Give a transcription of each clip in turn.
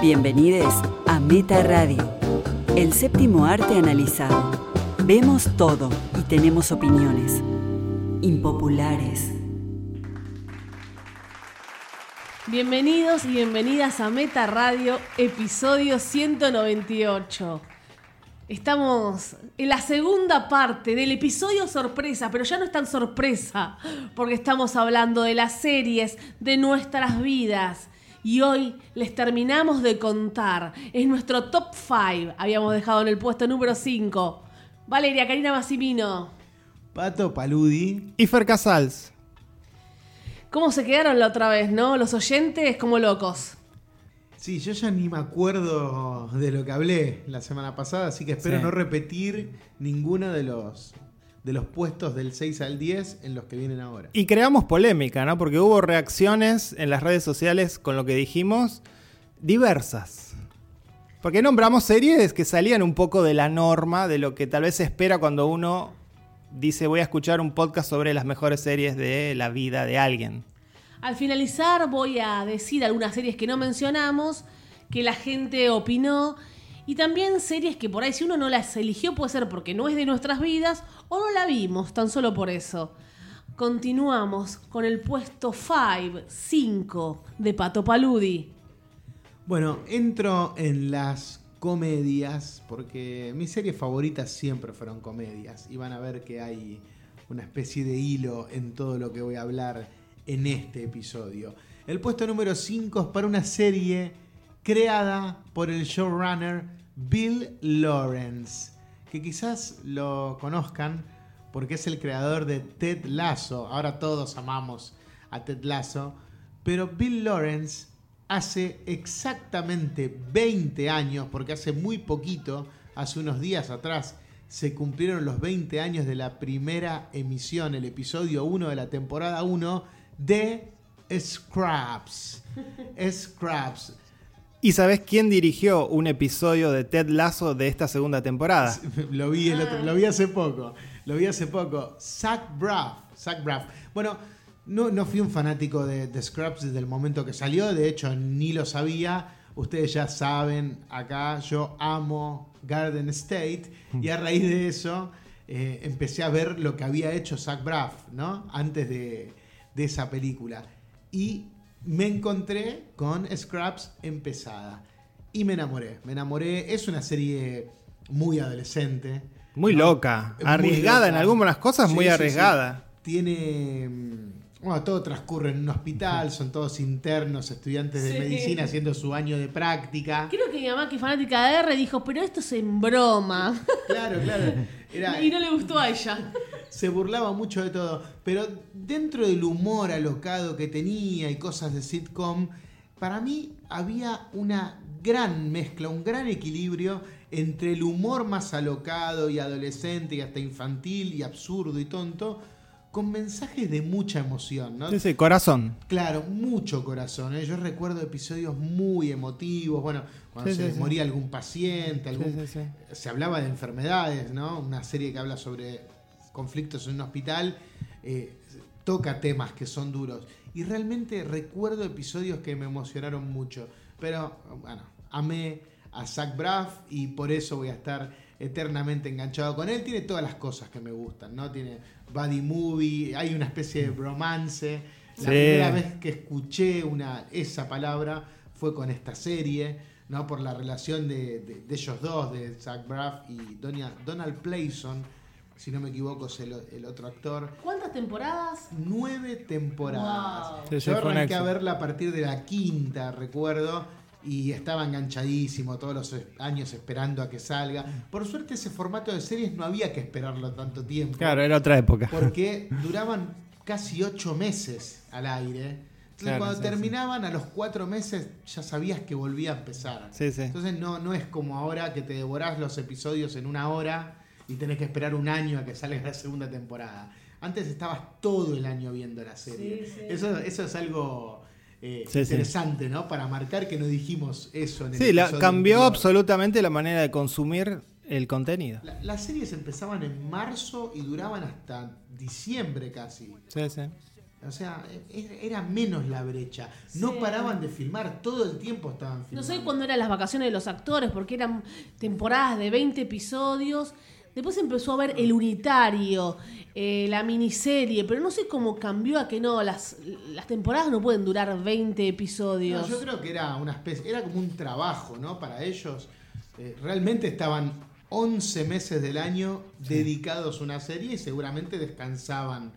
Bienvenidos a Meta Radio, el séptimo arte analizado. Vemos todo y tenemos opiniones impopulares. Bienvenidos y bienvenidas a Meta Radio, episodio 198. Estamos en la segunda parte del episodio sorpresa, pero ya no es tan sorpresa, porque estamos hablando de las series de nuestras vidas. Y hoy les terminamos de contar. Es nuestro top 5. Habíamos dejado en el puesto número 5. Valeria Karina Massimino. Pato Paludi. Y Fer Casals. ¿Cómo se quedaron la otra vez, no? Los oyentes como locos. Sí, yo ya ni me acuerdo de lo que hablé la semana pasada, así que espero Sí. no repetir ninguno de los, de los puestos del 6 al 10 en los que vienen ahora. Y creamos polémica, ¿no? Porque hubo reacciones en las redes sociales con lo que dijimos diversas. Porque nombramos series que salían un poco de la norma, de lo que tal vez se espera cuando uno dice voy a escuchar un podcast sobre las mejores series de la vida de alguien. Al finalizar voy a decir algunas series que no mencionamos, que la gente opinó, y también series que por ahí si uno no las eligió puede ser porque no es de nuestras vidas o no la vimos, tan solo por eso. Continuamos con el puesto 5, 5 de Pato Paludi. Bueno, entro en las comedias, porque mis series favoritas siempre fueron comedias, y van a ver que hay una especie de hilo en todo lo que voy a hablar en este episodio. El puesto número 5 es para una serie creada por el showrunner Bill Lawrence, que quizás lo conozcan porque es el creador de Ted Lasso. Ahora todos amamos a Ted Lasso, pero Bill Lawrence hace exactamente 20 años, porque hace muy poquito, hace unos días atrás, se cumplieron los 20 años de la primera emisión, el episodio 1 de la temporada 1 de Scraps. Scraps. ¿Y sabes quién dirigió un episodio de Ted Lasso de esta segunda temporada? Lo vi, el otro- lo vi hace poco. Lo vi hace poco. Zach Braff. Zach Braff. Bueno, no, no fui un fanático de, de Scraps desde el momento que salió. De hecho, ni lo sabía. Ustedes ya saben, acá yo amo Garden State. Y a raíz de eso eh, empecé a ver lo que había hecho Zach Braff, ¿no? Antes de, de esa película. Y me encontré con Scraps empezada. Y me enamoré. Me enamoré. Es una serie muy adolescente. Muy ¿no? loca, Muy arriesgada en algunas cosas, muy Sí, arriesgada. sí. Tiene. mm, Bueno, todo transcurre en un hospital, son todos internos, estudiantes de Sí. medicina haciendo su año de práctica. Creo que mi mamá, que es fanática de R, dijo, pero esto es en broma. Claro, claro. Era, y no le gustó a ella. Se burlaba mucho de todo. Pero dentro del humor alocado que tenía y cosas de sitcom, para mí había una gran mezcla, un gran equilibrio entre el humor más alocado y adolescente y hasta infantil y absurdo y tonto, con mensajes de mucha emoción, ¿no? Sí, sí, corazón. Claro, mucho corazón. ¿eh? Yo recuerdo episodios muy emotivos. Bueno, cuando Sí, se sí, les sí. moría algún paciente, algún, se hablaba de enfermedades, ¿no? Una serie que habla sobre conflictos en un hospital, eh, toca temas que son duros. Y realmente recuerdo episodios que me emocionaron mucho. Pero, bueno, amé a Zach Braff y por eso voy a estar eternamente enganchado con él. Tiene todas las cosas que me gustan, ¿no? Tiene buddy movie, hay una especie de bromance. La Sí. primera vez que escuché una, esa palabra fue con esta serie, ¿no? Por la relación de, de- de ellos dos, de Zach Braff y Donia- Donald Playson, si no me equivoco es el, el otro actor. ¿Cuántas temporadas? Nueve temporadas. Wow. Sí, sí, Yo arranqué a verla a partir de la quinta, recuerdo, y estaba enganchadísimo todos los años esperando a que salga. Por suerte ese formato de series no había que esperarlo tanto tiempo. Claro, era otra época. Porque duraban casi ocho meses al aire. Entonces Claro, cuando sí, terminaban a los cuatro meses ya sabías que volvía a empezar. Sí, sí. Entonces no, no es como ahora que te devorás los episodios en una hora y tenés que esperar un año a que salga la segunda temporada. Antes estabas todo el año viendo la serie. Sí, sí. Eso, eso es algo eh, Sí, sí. interesante, ¿no? Para marcar que no dijimos eso en el Sí, la, cambió anterior. absolutamente la manera de consumir el contenido. La- las series empezaban en marzo y duraban hasta diciembre casi. Sí, sí. O sea, e- era menos la brecha. No Sí. paraban de filmar, todo el tiempo estaban No filmando. sé cuándo eran las vacaciones de los actores, porque eran temporadas de 20 episodios. Después empezó a ver el unitario, eh, la miniserie, pero no sé cómo cambió a que no, las, las temporadas no pueden durar 20 episodios. No, yo creo que era una especie, era como un trabajo, ¿no? Para ellos. Eh, realmente estaban 11 meses del año dedicados a una serie y seguramente descansaban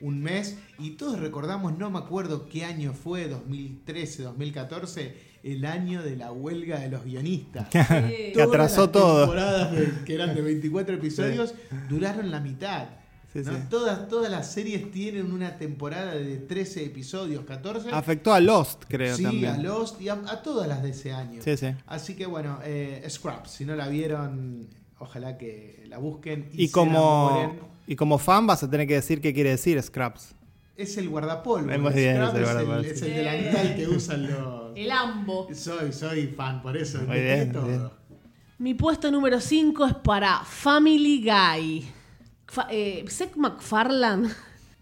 un mes. Y todos recordamos, no me acuerdo qué año fue, 2013, 2014, el año de la huelga de los guionistas. que atrasó las todo. temporadas de- que eran de 24 episodios duraron la mitad. Sí, ¿no? sí. Todas, todas las series tienen una temporada de 13 episodios, 14. Afectó a Lost, creo sí, también. a Lost y a, a todas las de ese año. Sí, sí. Así que bueno, eh, Scraps, si no la vieron, ojalá que la busquen. Y se como, y como fan vas a tener que decir qué quiere decir Scraps. Es el guardapolvo. El bien, es el es el, guardapolvo, es sí. el delantal que usan los... El ambo. Soy, soy fan, por eso. Muy bien, todo. bien. Mi puesto número 5 es para Family Guy. Fa- eh, Seth MacFarlane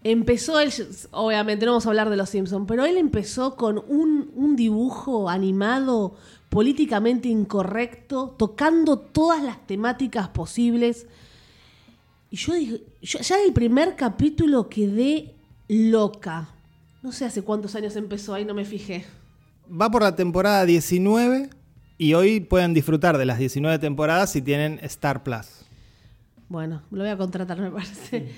empezó, él, obviamente no vamos a hablar de los Simpsons, pero él empezó con un, un dibujo animado políticamente incorrecto, tocando todas las temáticas posibles. Y yo dije, yo ya del primer capítulo quedé loca. No sé hace cuántos años empezó, ahí no me fijé. Va por la temporada 19 y hoy pueden disfrutar de las 19 temporadas si tienen Star Plus. Bueno, lo voy a contratar, me parece.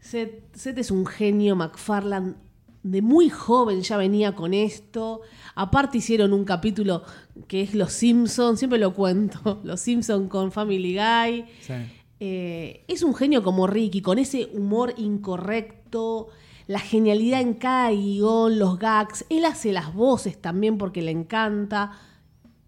Seth, Seth es un genio, McFarland. De muy joven ya venía con esto. Aparte hicieron un capítulo que es Los Simpsons, siempre lo cuento. Los Simpsons con Family Guy. Eh, es un genio como Ricky, con ese humor incorrecto, la genialidad en cada guion, los gags. Él hace las voces también porque le encanta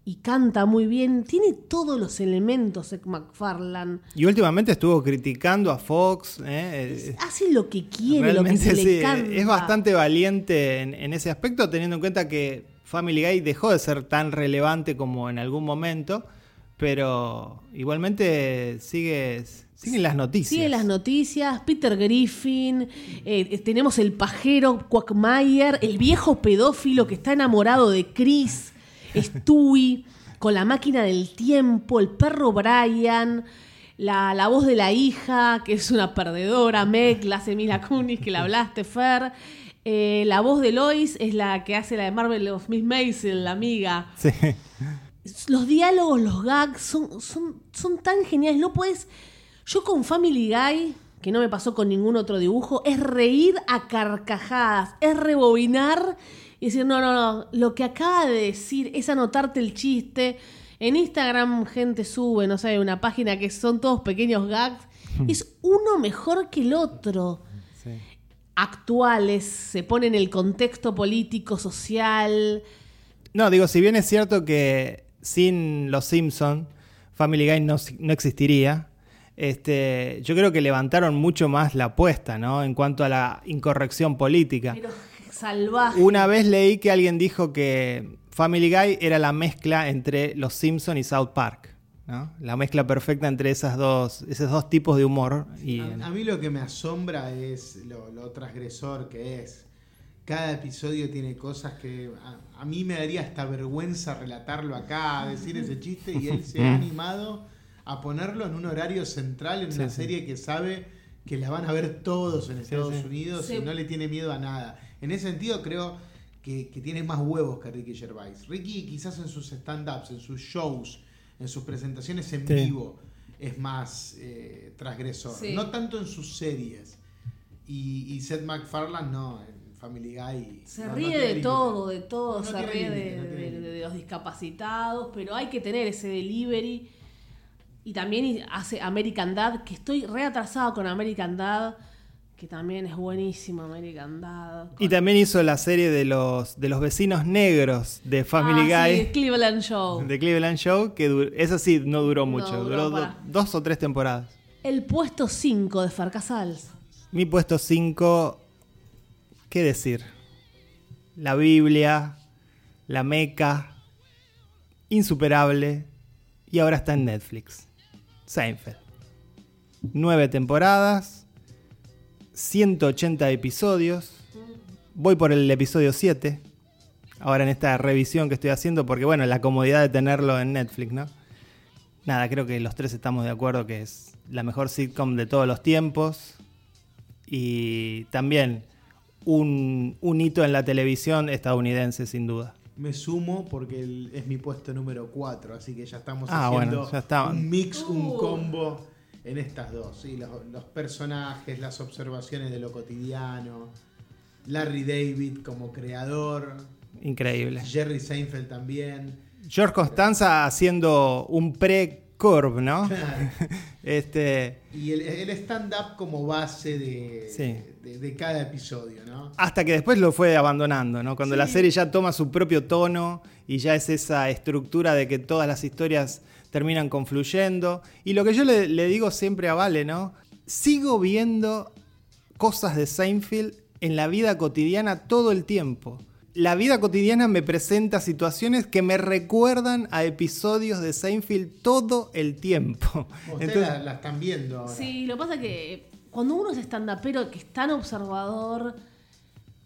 y canta muy bien. Tiene todos los elementos, Seth MacFarlane. Y últimamente estuvo criticando a Fox. ¿eh? Hace lo que quiere, lo que se sí, le canta. es bastante valiente en, en ese aspecto, teniendo en cuenta que Family Guy dejó de ser tan relevante como en algún momento, pero igualmente sigue, siguen las noticias. Sigue las noticias, Peter Griffin, eh, eh, tenemos el pajero Quackmayer, el viejo pedófilo que está enamorado de Chris, Stewie, con la máquina del tiempo, el perro Brian, la, la voz de la hija, que es una perdedora, Meg, la hace Mila Kunis, que la hablaste, Fer. Eh, la voz de Lois es la que hace la de Marvel of Miss Maisel, la amiga Sí. Los diálogos, los gags son, son, son tan geniales. No puedes. Yo con Family Guy, que no me pasó con ningún otro dibujo, es reír a carcajadas, es rebobinar y decir, no, no, no, lo que acaba de decir es anotarte el chiste. En Instagram gente sube, no sé, una página que son todos pequeños gags. Es uno mejor que el otro. Sí. Actuales, se pone en el contexto político, social. No, digo, si bien es cierto que sin los Simpson Family Guy no, no existiría, este, yo creo que levantaron mucho más la apuesta, ¿no? En cuanto a la incorrección política. Pero salvaje. Una vez leí que alguien dijo que Family Guy era la mezcla entre Los Simpson y South Park. ¿no? La mezcla perfecta entre esas dos, esos dos tipos de humor. Y, A, a mí lo que me asombra es lo, lo transgresor que es. Cada episodio tiene cosas que a, a mí me daría hasta vergüenza relatarlo acá, decir ese chiste, y él se ha animado a ponerlo en un horario central en Sí, una sí. serie que sabe que la van a ver todos en Estados sí. Unidos Sí. y no le tiene miedo a nada. En ese sentido creo que, que tiene más huevos que Ricky Gervais. Ricky quizás en sus stand-ups, en sus shows, en sus presentaciones en Sí. vivo es más eh, transgresor. Sí. No tanto en sus series. Y, y Seth MacFarlane no, Family Guy. Se no- ríe de todo, de todo, No se ríe de, no tiene de- límite. de los discapacitados, pero hay que tener ese delivery. Y también hace American Dad, que estoy re atrasada con American Dad, que también es buenísimo American Dad. y también hizo la serie de los, de los vecinos negros de Family Ah, sí, Guy. el Cleveland Show. De Cleveland Show, que du- esa sí no duró mucho, duró duró do- para- dos o tres temporadas. El puesto 5 de Farcasals. Mi puesto 5, ¿qué decir? La Biblia, la Meca, insuperable, y ahora está en Netflix. Seinfeld. Nueve temporadas, 180 episodios, voy por el episodio 7, ahora en esta revisión que estoy haciendo, porque bueno, la comodidad de tenerlo en Netflix, ¿no? Nada, creo que los tres estamos de acuerdo que es la mejor sitcom de todos los tiempos. Y también un, un hito en la televisión estadounidense, sin duda. Me sumo porque el- es mi puesto número 4, así que ya estamos Ah, haciendo bueno, ya está. un mix, un Uh. combo en estas dos. ¿sí? Los, los personajes, las observaciones de lo cotidiano, Larry David como creador, Increíble. Jerry Seinfeld también. George Constanza haciendo un pre-curve, ¿no? este, Y el, el stand-up como base de, Sí. de, de cada episodio, ¿no? hasta que después lo fue abandonando, ¿no? Cuando Sí. la serie ya toma su propio tono y ya es esa estructura de que todas las historias terminan confluyendo. Y lo que yo le, le digo siempre a Vale, ¿no? Sigo viendo cosas de Seinfeld en la vida cotidiana todo el tiempo. La vida cotidiana me presenta situaciones que me recuerdan a episodios de Seinfeld todo el tiempo. Ustedes Entonces- la, la están viendo ahora. Sí, lo que pasa es que cuando uno es estandapero que es tan observador,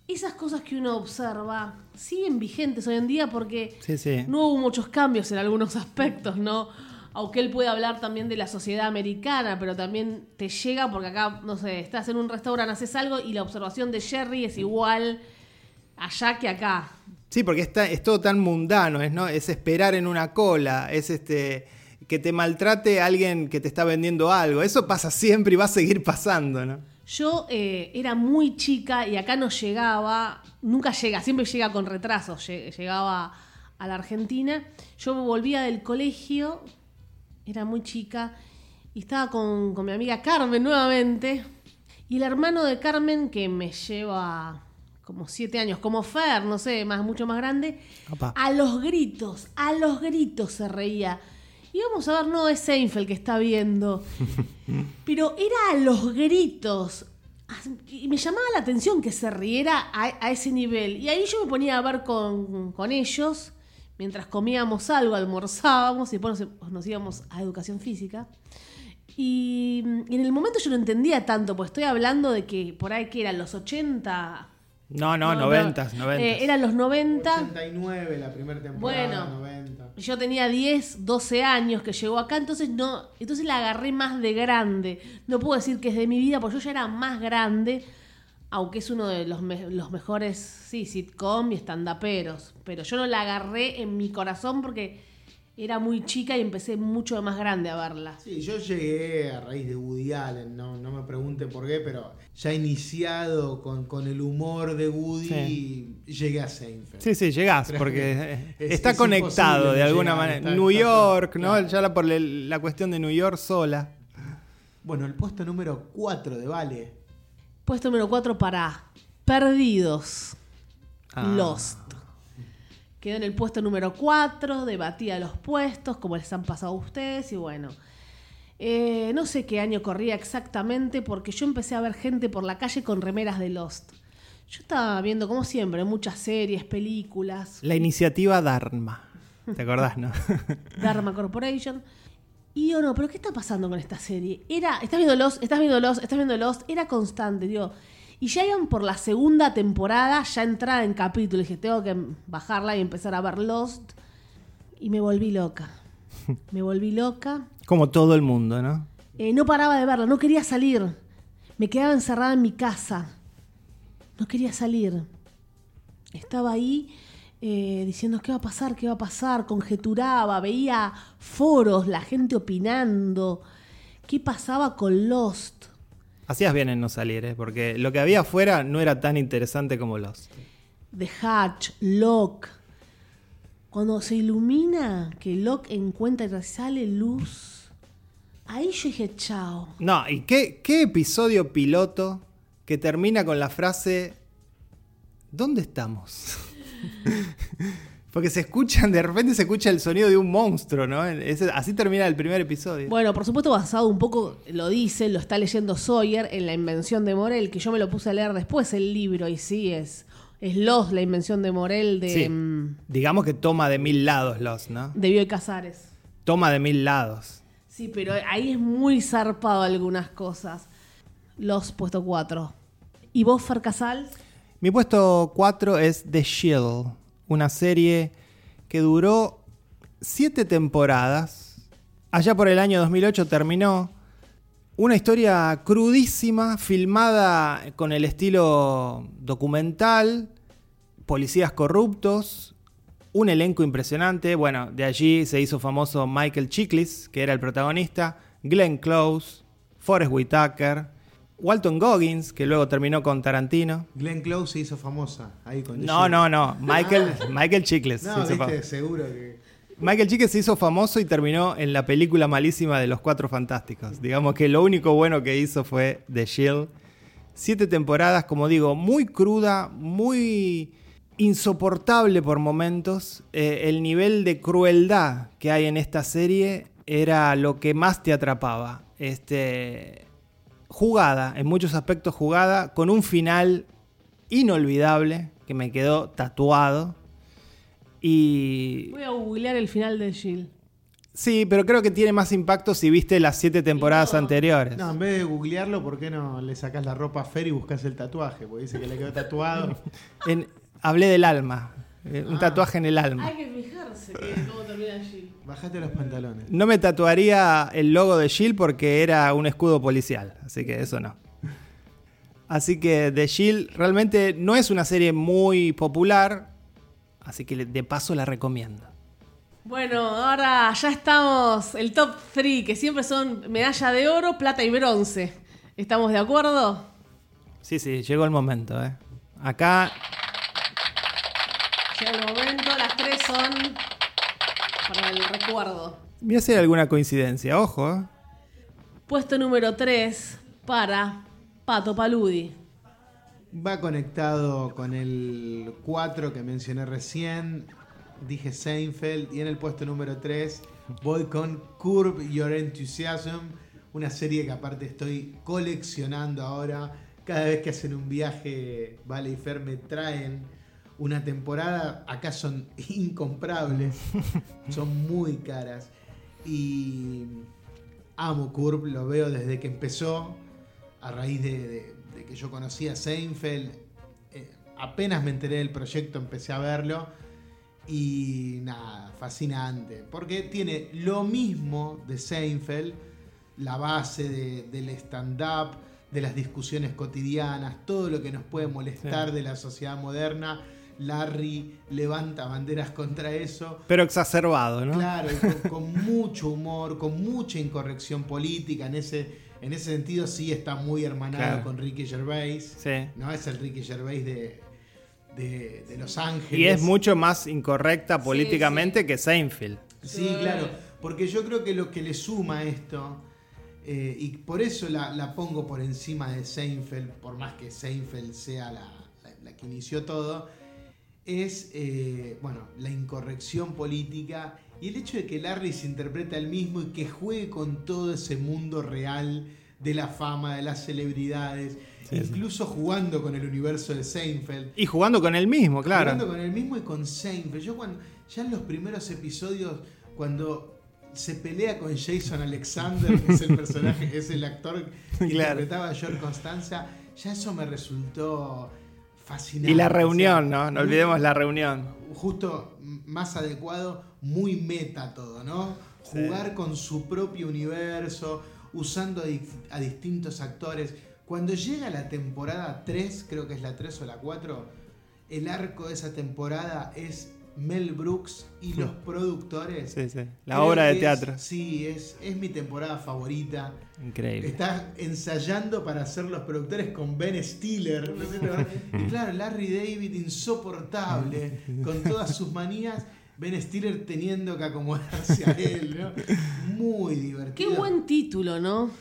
esas cosas que uno observa siguen vigentes hoy en día porque Sí, sí. no hubo muchos cambios en algunos aspectos, ¿no? Aunque él puede hablar también de la sociedad americana, pero también te llega porque acá, no sé, estás en un restaurante, haces algo y la observación de Jerry es igual allá que acá. Sí, porque está, es todo tan mundano, es, ¿no? es esperar en una cola, es este que te maltrate alguien que te está vendiendo algo. Eso pasa siempre y va a seguir pasando, ¿no? Yo eh, era muy chica y acá no llegaba, nunca llega, siempre llega con retraso, lle- llegaba a la Argentina. Yo volvía del colegio, era muy chica, y estaba con, con mi amiga Carmen nuevamente, y el hermano de Carmen, que me lleva como siete años, como Fer, no sé, más, mucho más grande, Opa. a los gritos, a los gritos se reía. Y vamos a ver, no es Seinfeld que está viendo. Pero era a los gritos. Y me llamaba la atención que se riera a, a ese nivel. Y ahí yo me ponía a ver con, con ellos, mientras comíamos algo, almorzábamos y después nos, nos íbamos a educación física. Y, y en el momento yo no entendía tanto, pues estoy hablando de que por ahí que eran los 80. No, no, No, noventas, no, noventas. eh, eran los 90. 89 la primera temporada, Bueno. 90. Yo tenía 10, 12 años que llegó acá, entonces no, entonces la agarré más de grande. No puedo decir que es de mi vida, porque yo ya era más grande, aunque es uno de los, me- los mejores, sí, sitcom y estandaperos. Pero yo no la agarré en mi corazón porque era muy chica y empecé mucho más grande a verla. Sí, yo llegué a raíz de Woody Allen, no, no me pregunten por qué, pero ya iniciado con, con el humor de Woody, llegué a Seinfeld. Sí, sí, llegás, Creo porque que es- está es conectado de alguna llegar, manera. está- New está- York, ¿no? claro. Ya la, por la cuestión de New York sola. Bueno, el puesto número 4 de Vale. Puesto número 4 para Perdidos. Ah. Lost. Quedó en el puesto número 4, debatía los puestos, como les han pasado a ustedes, y bueno. eh, no sé qué año corría exactamente, porque yo empecé a ver gente por la calle con remeras de Lost. Yo estaba viendo, como siempre, muchas series, películas, La iniciativa Dharma. ¿Te acordás, no? Dharma Corporation. Y yo no, pero ¿qué está pasando con esta serie? Era, estás viendo Lost, estás viendo Lost, estás viendo Lost, era constante, digo. Y ya iban por la segunda temporada, ya entrada en capítulo. Y dije, tengo que bajarla y empezar a ver Lost. Y me volví loca. Me volví loca. Como todo el mundo, ¿no? Eh, no paraba de verla, no quería salir. Me quedaba encerrada en mi casa. No quería salir. Estaba ahí eh, diciendo qué va a pasar, qué va a pasar. Conjeturaba, veía foros, la gente opinando. ¿Qué pasaba con Lost? Hacías bien en no salir, ¿eh? Porque lo que había afuera no era tan interesante como los. The Hatch, Locke. Cuando se ilumina, que Locke encuentra y sale luz. Ahí yo dije, chao. No, ¿y qué, qué episodio piloto que termina con la frase ¿Dónde estamos? Porque se escuchan, de repente se escucha el sonido de un monstruo, ¿no? Ese- así termina el primer episodio. Bueno, por supuesto basado un poco, lo dice, lo está leyendo Sawyer en La Invención de Morel, que yo me lo puse a leer después el libro, y sí, es, es Los, La Invención de Morel de, Sí. mm, Digamos que toma de mil lados los, ¿no? de Bioy Casares. Toma de mil lados. Sí, pero ahí es muy zarpado algunas cosas. Los puesto 4. ¿Y vos, Fer Casal? Mi puesto 4 es The Shield, una serie que duró 7 temporadas. Allá por el año 2008 terminó. Una historia crudísima, filmada con el estilo documental, policías corruptos, un elenco impresionante. Bueno, de allí se hizo famoso Michael Chiklis, que era el protagonista, Glenn Close, Forrest Whitaker, Walton Goggins, que luego terminó con Tarantino. Glenn Close se hizo famosa ahí con No, no, no. Michael, Michael Chiklis. No, se hizo viste, seguro que. Michael Chiklis se hizo famoso y terminó en la película malísima de Los Cuatro Fantásticos. Digamos que lo único bueno que hizo fue The Shield. Siete temporadas, como digo, muy cruda, muy insoportable por momentos. Eh, el nivel de crueldad que hay en esta serie era lo que más te atrapaba. Este, jugada, en muchos aspectos jugada, con un final inolvidable que me quedó tatuado. Y Voy a googlear el final de Jill. Sí, pero creo que tiene más impacto si viste las siete temporadas No. anteriores. No, en vez de googlearlo, ¿por qué no le sacás la ropa a Fer y buscas el tatuaje? Porque dice que le quedó tatuado. En- hablé del alma, eh, un Ah. tatuaje en el alma. Hay que fijarse que cómo termina Jill. Bajate los pantalones. No me tatuaría el logo de Shield porque era un escudo policial, así que eso no. Así que The Shield realmente no es una serie muy popular, así que de paso la recomiendo. Bueno, ahora ya estamos, el top 3, que siempre son medalla de oro, plata y bronce. ¿Estamos de acuerdo? Sí, sí, llegó el momento. ¿eh? Acá Llega el momento, las tres son para el recuerdo. voy a hacer alguna coincidencia, ojo. ¿eh? Puesto número 3 para Pato Paludi. Va conectado con el 4 que mencioné recién. Dije Seinfeld. Y en el puesto número 3 voy con Curb Your Enthusiasm. Una serie que aparte estoy coleccionando ahora. Cada vez que hacen un viaje, Vale y Fer me traen una temporada. Acá son incomprables. son muy caras. Y amo Curb, lo veo desde que empezó a raíz de, de- de que yo conocía Seinfeld, eh, apenas me enteré del proyecto, empecé a verlo y nada, fascinante, porque tiene lo mismo de Seinfeld, la base de- del stand-up, de las discusiones cotidianas, todo lo que nos puede molestar Sí. de la sociedad moderna. Larry levanta banderas contra eso. Pero exacerbado, ¿no? Claro, con, con mucho humor, con mucha incorrección política. En ese, en ese sentido sí está muy hermanado Claro. con Ricky Gervais. Sí. No es el Ricky Gervais de, de, de Los Ángeles. Y es mucho más incorrecta políticamente que Seinfeld. Sí, claro. Porque yo creo que lo que le suma a esto, eh, y por eso la, la pongo por encima de Seinfeld, por más que Seinfeld sea la, la- la que inició todo, es eh, bueno, la incorrección política y el hecho de que Larry se interpreta el mismo y que juegue con todo ese mundo real de la fama, de las celebridades, Sí, sí. incluso jugando con el universo de Seinfeld. Y jugando con el mismo, claro. Jugando con el mismo y con Seinfeld. Yo cuando, ya en los primeros episodios, cuando se pelea con Jason Alexander, que es el personaje, es el actor que Claro. interpretaba a George Constanza, ya eso me resultó fascinante. Y la O sea, reunión, ¿no? No olvidemos la reunión. Justo más adecuado, muy meta todo, ¿no? Sí. Jugar con su propio universo, usando a, di- a distintos actores. Cuando llega la temporada 3, creo que es la 3 o la 4, el arco de esa temporada es Mel Brooks y los productores. Sí, sí. La Creo obra de es- teatro. sí, es, es mi temporada favorita. Increíble. Está ensayando para ser los productores con Ben Stiller. y claro, Larry David insoportable, con todas sus manías. Ben Stiller teniendo que acomodarse a él, ¿no? Muy Qué divertido. buen título, ¿no?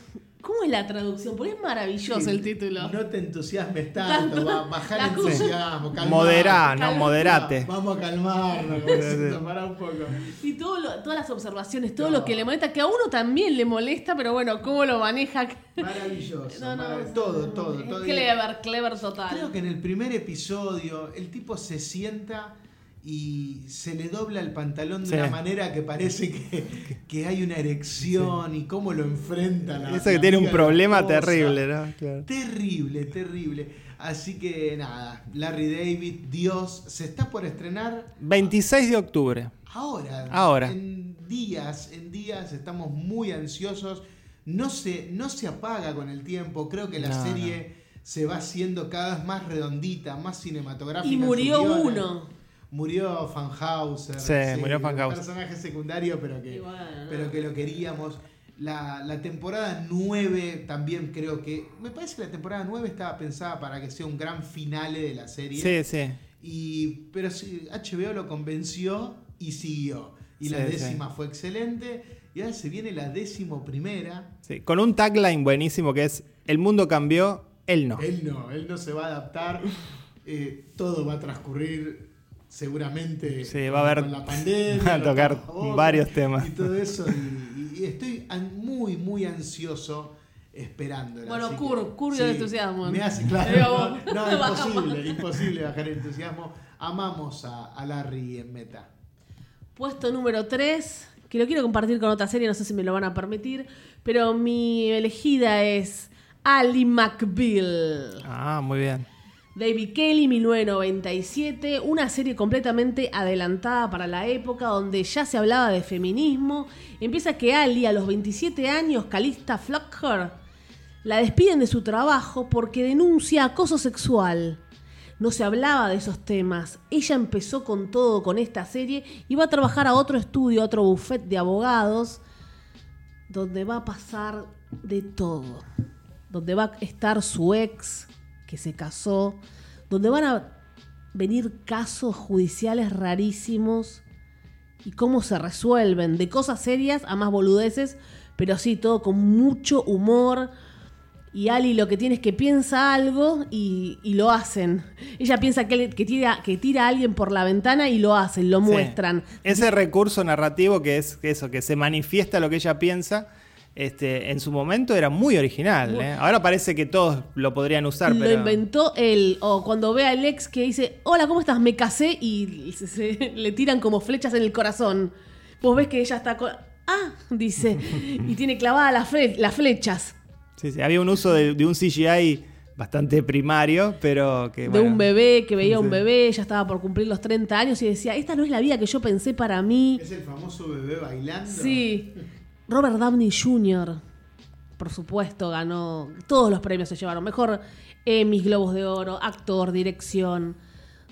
¿Cómo es la traducción? Porque es maravilloso Sí, el título. No te entusiasmes tanto, Tanto. ba- bajar el entusiasmo, calmar. Moderá, no, moderate. Vamos a calmarnos, pará un poco. Y todo lo- todas las observaciones, todo No. lo que le molesta, que a uno también le molesta, pero bueno, cómo lo maneja. Maravilloso. No, no, marav- todo, todo, todo. Clever, clever total. Creo que en el primer episodio el tipo se sienta y se le dobla el pantalón de Sí. una manera que parece que, que hay una erección y cómo lo enfrenta la Eso que la tiene un problema terrible, ¿no? Claro. Terrible, terrible. Así que nada, Larry David, Dios, se está por estrenar 26 de octubre. ahora. Ahora. En días, en días estamos muy ansiosos. No se, no se apaga con el tiempo. Creo que la No, serie se va haciendo cada vez más redondita, más cinematográfica. Y murió guiones. uno. Murió Fanhauser. Sí, murió un Fankhauser. personaje secundario, pero que, pero que lo queríamos. La, la temporada 9 también creo que. Me parece que la temporada 9 estaba pensada para que sea un gran finale de la serie. Sí, sí. Y, pero sí, HBO lo convenció y siguió. Y la Sí, décima fue excelente. Y ahora se viene la décimo primera. sí. Con un tagline buenísimo que es: El mundo cambió, él no. Él no, él no se va a adaptar. Eh, todo va a transcurrir seguramente Sí, va a haber- con la pandemia. va a tocar varios temas. Y todo eso. Y, y estoy muy, muy ansioso esperando. Bueno, cur- de entusiasmo. Me hace, claro. No, no, imposible, imposible bajar el entusiasmo. Amamos a, a Larry en meta. Puesto número 3, que lo quiero compartir con otra serie, no sé si me lo van a permitir, pero mi elegida es Ali McBeal. Ah, muy bien. David Kelly, 1997, una serie completamente adelantada para la época donde ya se hablaba de feminismo. Empieza que Ali, a los 27 años, Calista Flocker, la despiden de su trabajo porque denuncia acoso sexual. No se hablaba de esos temas. Ella empezó con todo con esta serie y va a trabajar a otro estudio, a otro buffet de abogados, donde va a pasar de todo. Donde va a estar su ex, que se casó, donde van a venir casos judiciales rarísimos y cómo se resuelven, de cosas serias a más boludeces, pero sí, todo con mucho humor. Y Ali lo que tiene es que piensa algo y, y lo hacen. Ella piensa que, que tira, que tira a alguien por la ventana y lo hacen, lo Sí. muestran. Ese recurso narrativo que es eso, que se manifiesta lo que ella piensa, este, en su momento era muy original. ¿eh? Ahora parece que todos lo podrían usar, lo pero. inventó él. O cuando ve al ex que dice, hola, ¿cómo estás? Me casé y se- se- le tiran como flechas en el corazón. Vos ves que ella está... con- Ah, dice. y tiene clavadas las, fle- las flechas Sí, sí, Había un uso de, de un CGI bastante primario, pero que. de bueno, un bebé, que veía un Sí. bebé, ya estaba por cumplir los 30 años y decía, esta no es la vida que yo pensé para mí. Es el famoso bebé bailando. Sí. Robert Downey Jr., por supuesto, ganó. Todos los premios se llevaron. Mejor Emmys, Globos de Oro, actor, dirección.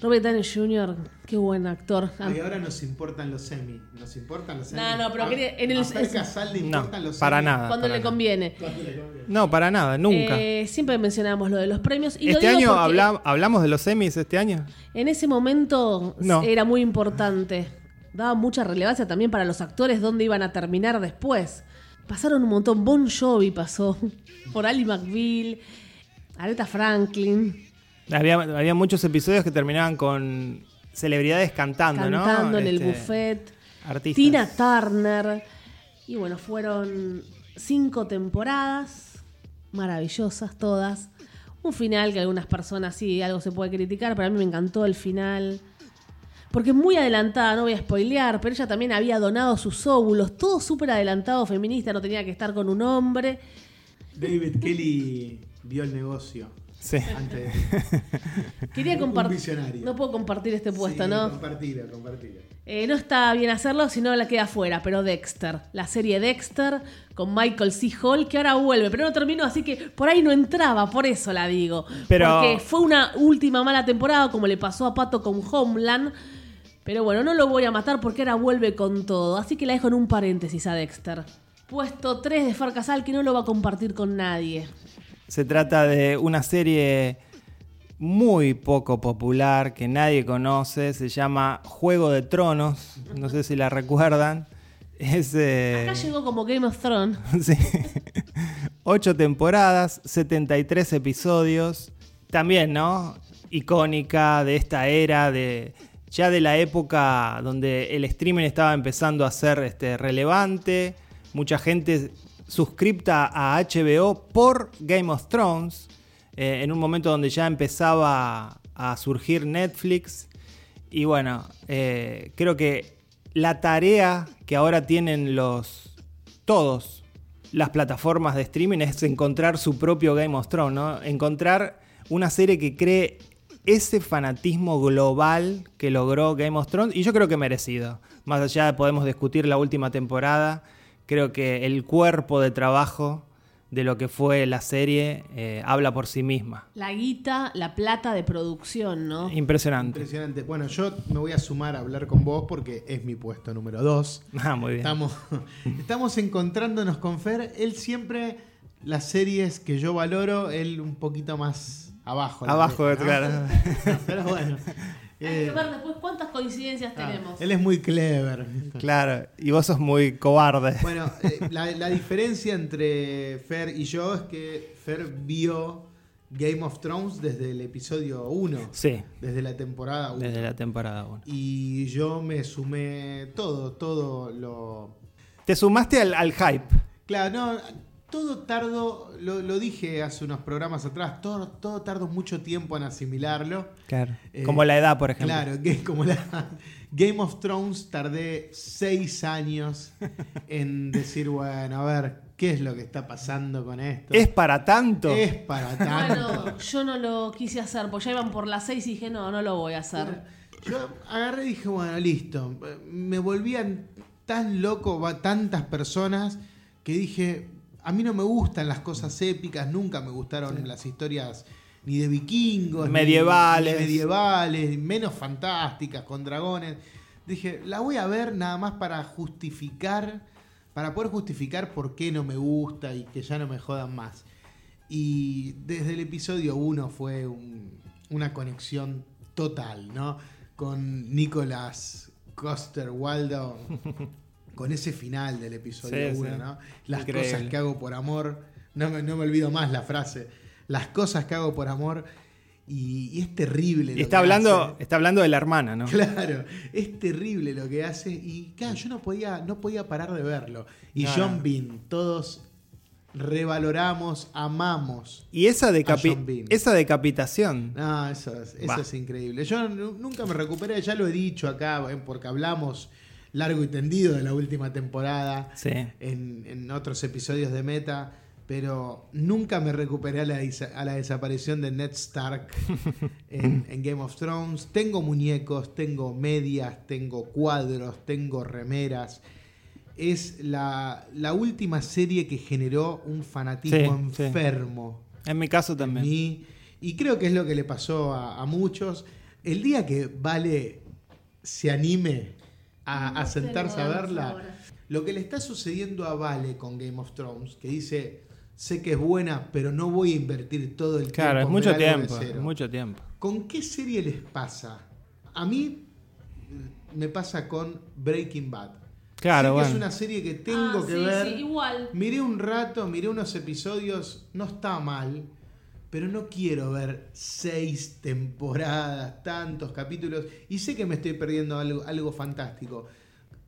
Robert Downey Jr., qué buen actor. Y ahora nos importan los semi. Nos importan los No, semi. no, pero A- quería- en el- a Fer Casal le No, importan los para nada. Cuando para le nada. conviene. Cuando le conviene. No, para nada, nunca. Eh, siempre mencionamos lo de los premios. Y ¿Este año hablamos de los semis este año? En ese momento No. era muy importante. Daba mucha relevancia también para los actores dónde iban a terminar después. Pasaron un montón. Bon Jovi pasó por Ali McBeal, Aretha Franklin, Había, había muchos episodios que terminaban con celebridades cantando, ¿no? cantando en el Este, buffet. Artistas. Tina Turner. Y bueno, fueron cinco temporadas, maravillosas todas. Un final que algunas personas sí, algo se puede criticar, pero a mí me encantó el final. Porque muy adelantada, no voy a spoilear, pero ella también había donado sus óvulos, todo súper adelantado, feminista, no tenía que estar con un hombre. David Kelly vio el negocio. Sí. Antes Quería Un compartir. No puedo compartir este puesto, Sí, ¿no? Compartilo, compartilo. Eh, no está bien hacerlo, si no la queda fuera, pero Dexter, la serie Dexter con Michael C. Hall, que ahora vuelve, pero no terminó, así que por ahí no entraba, por eso la digo. Pero- Porque fue una última mala temporada, como le pasó a Pato con Homeland. Pero bueno, no lo voy a matar porque ahora vuelve con todo. Así que la dejo en un paréntesis a Dexter. Puesto 3 de Far Casal que no lo va a compartir con nadie. Se trata de una serie muy poco popular que nadie conoce. Se llama Juego de Tronos. No sé si la recuerdan. Es. eh, Acá llegó como Game of Thrones. Sí. Ocho temporadas, 73 episodios. También, ¿no? Icónica de esta era, de ya de la época donde el streaming estaba empezando a ser este, relevante. Mucha gente suscripta a HBO por Game of Thrones. eh, en un momento donde ya empezaba a surgir Netflix. Y bueno, eh, creo que la tarea que ahora tienen los todos las plataformas de streaming es encontrar su propio Game of Thrones, ¿no? Encontrar una serie que cree ese fanatismo global que logró Game of Thrones y yo creo que merecido. Más allá de podemos discutir la última temporada, creo que el cuerpo de trabajo de lo que fue la serie eh, habla por sí misma. La guita, la plata de producción, ¿no? Impresionante. Impresionante. Bueno, yo me voy a sumar a hablar con vos porque es mi puesto número dos. Ah, muy bien. Estamos, estamos encontrándonos con Fer. Él siempre, las series que yo valoro, él un poquito más abajo. Abajo, ¿no? claro. Pero bueno. Hay eh, que ver después cuántas coincidencias ah, tenemos. él es muy clever. Claro, y vos sos muy cobarde. Bueno, eh, la, la diferencia entre Fer y yo es que Fer vio Game of Thrones desde el episodio 1, Sí, desde la temporada 1. desde la temporada 1. Y yo me sumé todo, todo lo... Te sumaste al, al hype. Claro, no, todo tardo, lo, lo dije hace unos programas atrás, todo, todo tardo mucho tiempo en asimilarlo. Claro. Eh, Como la edad, por ejemplo. Claro, que como la Game of Thrones tardé seis años en decir, bueno, a ver, ¿qué es lo que está pasando con esto? Es para tanto. Es para tanto. Bueno, yo no lo quise hacer, porque ya iban por las seis y dije, no, no lo voy a hacer. Yo agarré y dije, bueno, listo. Me volvían tan loco va- tantas personas que dije, a mí no me gustan las cosas épicas, nunca me gustaron las historias ni de vikingos, ni- Medievales. ni medievales, menos fantásticas, con dragones. Dije, la voy a ver nada más para justificar, para poder justificar por qué no me gusta y que ya no me jodan más. Y desde el episodio 1 fue un- una conexión total, ¿no? Con Nicolas Coster Waldo, con ese final del episodio Sí, 1, sí. ¿no? Las Increíble. cosas que hago por amor, no me, no me olvido más la frase, las cosas que hago por amor, y, y es terrible. Y lo está que hablando, hace. está hablando de la hermana, ¿no? Claro, es terrible lo que hace y claro, yo no podía, no podía parar de verlo. Y No, John no. Bean, todos revaloramos, amamos. Y esa, decapi- A John Bean. esa decapitación. No, eso es, eso es increíble. Yo nu- nunca me recuperé, ya lo he dicho acá, eh, porque hablamos largo y tendido de la última temporada Sí. en, en otros episodios de Meta, pero nunca me recuperé a la, isa- a la desaparición de Ned Stark en, en Game of Thrones. Tengo muñecos, tengo medias, tengo cuadros, tengo remeras. Es la, la última serie que generó un fanatismo Sí, sí. enfermo En mi caso también. mí. Y creo que es lo que le pasó a, a muchos. El día que Vale se anime a, a sentarse lo a verla, ahora. lo que le está sucediendo a Vale con Game of Thrones, que dice, sé que es buena, pero no voy a invertir todo el Claro, es tiempo. mucho ver algo de tiempo. cero". Mucho tiempo. ¿Con qué serie les pasa? A mí me pasa con Breaking Bad. Claro, bueno. es una serie que tengo Ah, que sí, ver. sí, igual. Miré un rato, miré unos episodios, no está mal, pero no quiero ver seis temporadas, tantos capítulos, y sé que me estoy perdiendo algo, algo fantástico.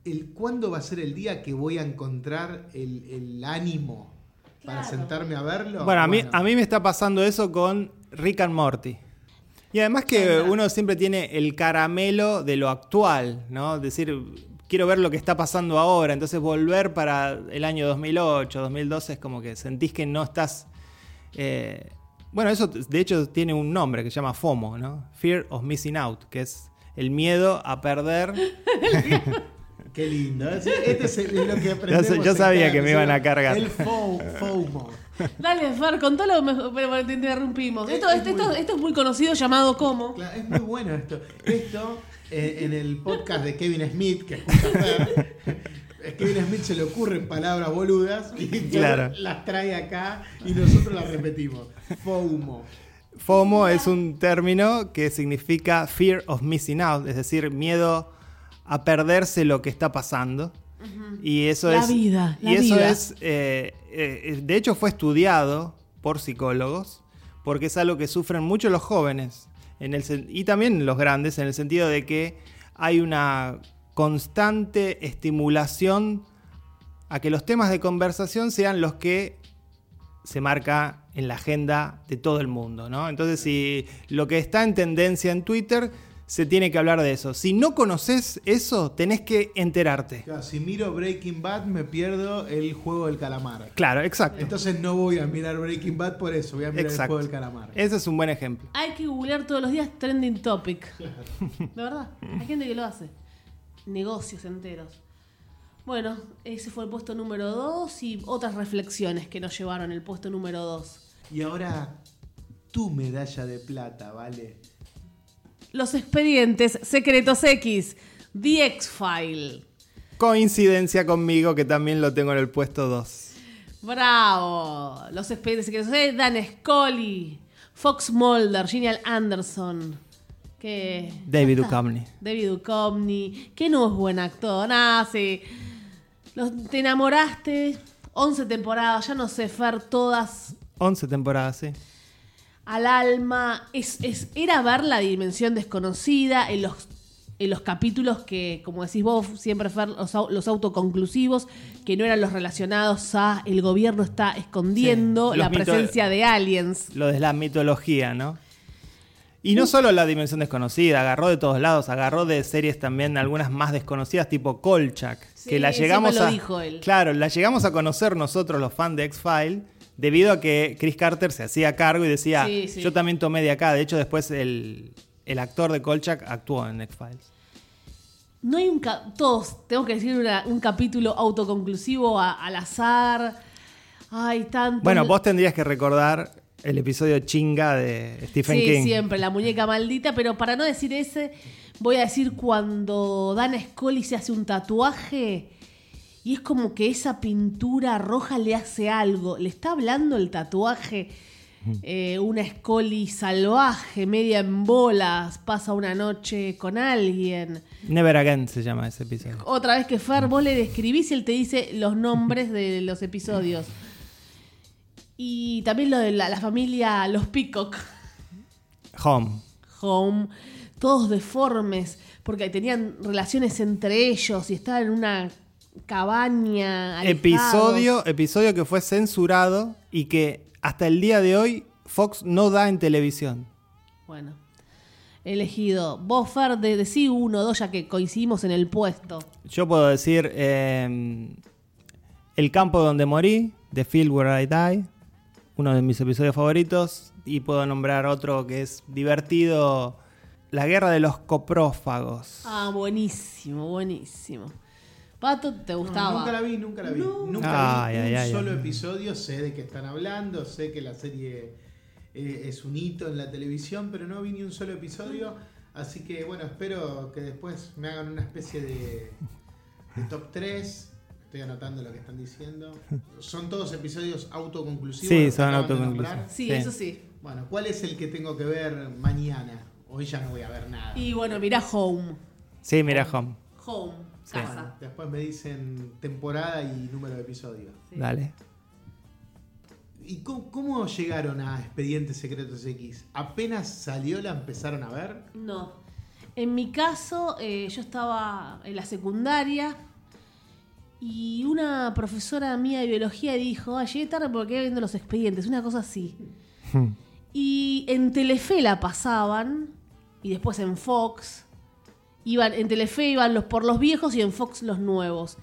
El, ¿Cuándo va a ser el día que voy a encontrar el, el ánimo para Claro. sentarme a verlo? Bueno, a mí, a mí me está pasando eso con Rick and Morty. Y además que uno siempre tiene el caramelo de lo actual, ¿no? Es decir, quiero ver lo que está pasando ahora, entonces volver para el año 2008, 2012 es como que sentís que no estás... eh, bueno, eso de hecho tiene un nombre que se llama FOMO, ¿no? Fear of Missing Out, que es el miedo a perder. Qué lindo. Es- Este es lo que aprendemos yo sabía que me iban a cargar. El fo- FOMO. Dale, Fer, contalo mejor, pero te interrumpimos. Es- Esto, es esto, muy- esto- esto es muy conocido llamado como. Claro, es muy bueno esto. Esto, eh, en el podcast de Kevin Smith, que escucha Fer, a Kevin Smith se le ocurren palabras boludas y Claro. las trae acá y nosotros las repetimos. FOMO. FOMO es un término que significa fear of missing out, es decir, miedo a perderse lo que está pasando. Y eso La es. vida, la y eso vida. es. eh, eh, de hecho, fue estudiado por psicólogos, porque es algo que sufren mucho los jóvenes en el, y también los grandes, en el sentido de que hay una constante estimulación a que los temas de conversación sean los que se marca en la agenda de todo el mundo, ¿no? Entonces, si lo que está en tendencia en Twitter se tiene que hablar de eso. Si no conoces eso, tenés que enterarte. Claro, si miro Breaking Bad me pierdo el juego del calamar. Claro, exacto. Entonces no voy a mirar Breaking Bad por eso, voy a mirar el juego del calamar. Ese es un buen ejemplo. Hay que googlear todos los días trending topic. De verdad, hay gente que lo hace. Negocios enteros. Bueno, ese fue el puesto número 2 y otras reflexiones que nos llevaron el puesto número 2. Y ahora tu medalla de plata, ¿vale? Los expedientes secretos X, The X-File. Coincidencia conmigo que también lo tengo en el puesto 2. Bravo. Los expedientes secretos X, Dan Scully, Fox Mulder, Gillian Anderson. Que David. Duchovny. David Duchovny, que no es buen actor. Ah, sí. Los- te enamoraste, 11 temporadas, ya no sé, Fer, todas 11 temporadas, sí. al alma. Es, es- era ver la dimensión desconocida en los, en los capítulos que, como decís vos, siempre Fer, los, los autoconclusivos, que no eran los relacionados a el gobierno está escondiendo Sí, la presencia de aliens. Lo de la mitología, ¿no? Y no solo la dimensión desconocida, agarró de todos lados, agarró de series también algunas más desconocidas, tipo Kolchak, Sí, que la llegamos lo a dijo él. Claro, la llegamos a conocer nosotros los fans de X-File debido a que Chris Carter se hacía cargo y decía, Sí, sí. "Yo también tomé de acá." De hecho, después el, el actor de Kolchak actuó en X-Files. No hay un... todos, tengo que decir una- un capítulo autoconclusivo a- al azar. Ay, tanto... Bueno, vos tendrías que recordar el episodio chinga de Stephen sí, King. siempre, la muñeca maldita, pero para no decir ese, voy a decir cuando Dana Scully se hace un tatuaje y es como que esa pintura roja le hace algo. Le está hablando el tatuaje. eh, una Scully salvaje, media en bolas, pasa una noche con alguien. Never Again se llama ese episodio. Otra vez que Fer, vos le describís y él te dice los nombres de los episodios. Y también lo de la, la familia Los Peacock. Home. Home, todos deformes, porque tenían relaciones entre ellos y estaban en una cabaña. alejados. Episodio, episodio que fue censurado y que hasta el día de hoy Fox no da en televisión. Bueno, elegido. Vos, Fer, de decí uno o dos, ya que coincidimos en el puesto. Yo puedo decir eh, El campo donde morí, The Field Where I Die, uno de mis episodios favoritos. Y puedo nombrar otro que es divertido, La guerra de los coprófagos. Ah, buenísimo, buenísimo. Pato, ¿te No, gustaba? nunca la vi, nunca la vi. Nunca vi ay, un solo episodio, sé de qué están hablando, sé que la serie eh, es un hito en la televisión, pero no vi ni un solo episodio. Así que bueno, espero que después me hagan una especie de, de top 3. Estoy anotando lo que están diciendo. ¿Son todos episodios autoconclusivos? Sí, son autoconclusivos. nombrar? Sí, Sí. eso sí. Bueno, ¿cuál es el que tengo que ver mañana? Hoy ya no voy a ver nada. Y bueno, mirá Home. Sí, mira Home. Home, Sí. casa. Después me dicen temporada y número de episodio. Sí. Dale. ¿Y cómo, cómo llegaron a Expedientes Secretos X? ¿Apenas salió la empezaron a ver? No. En mi caso, eh, yo estaba en la secundaria y una profesora mía de biología dijo, ah, llegué tarde porque quedé viendo los expedientes, una cosa así. Y en Telefe la pasaban y después en Fox. Iban, en Telefe iban los por los viejos y en Fox los nuevos.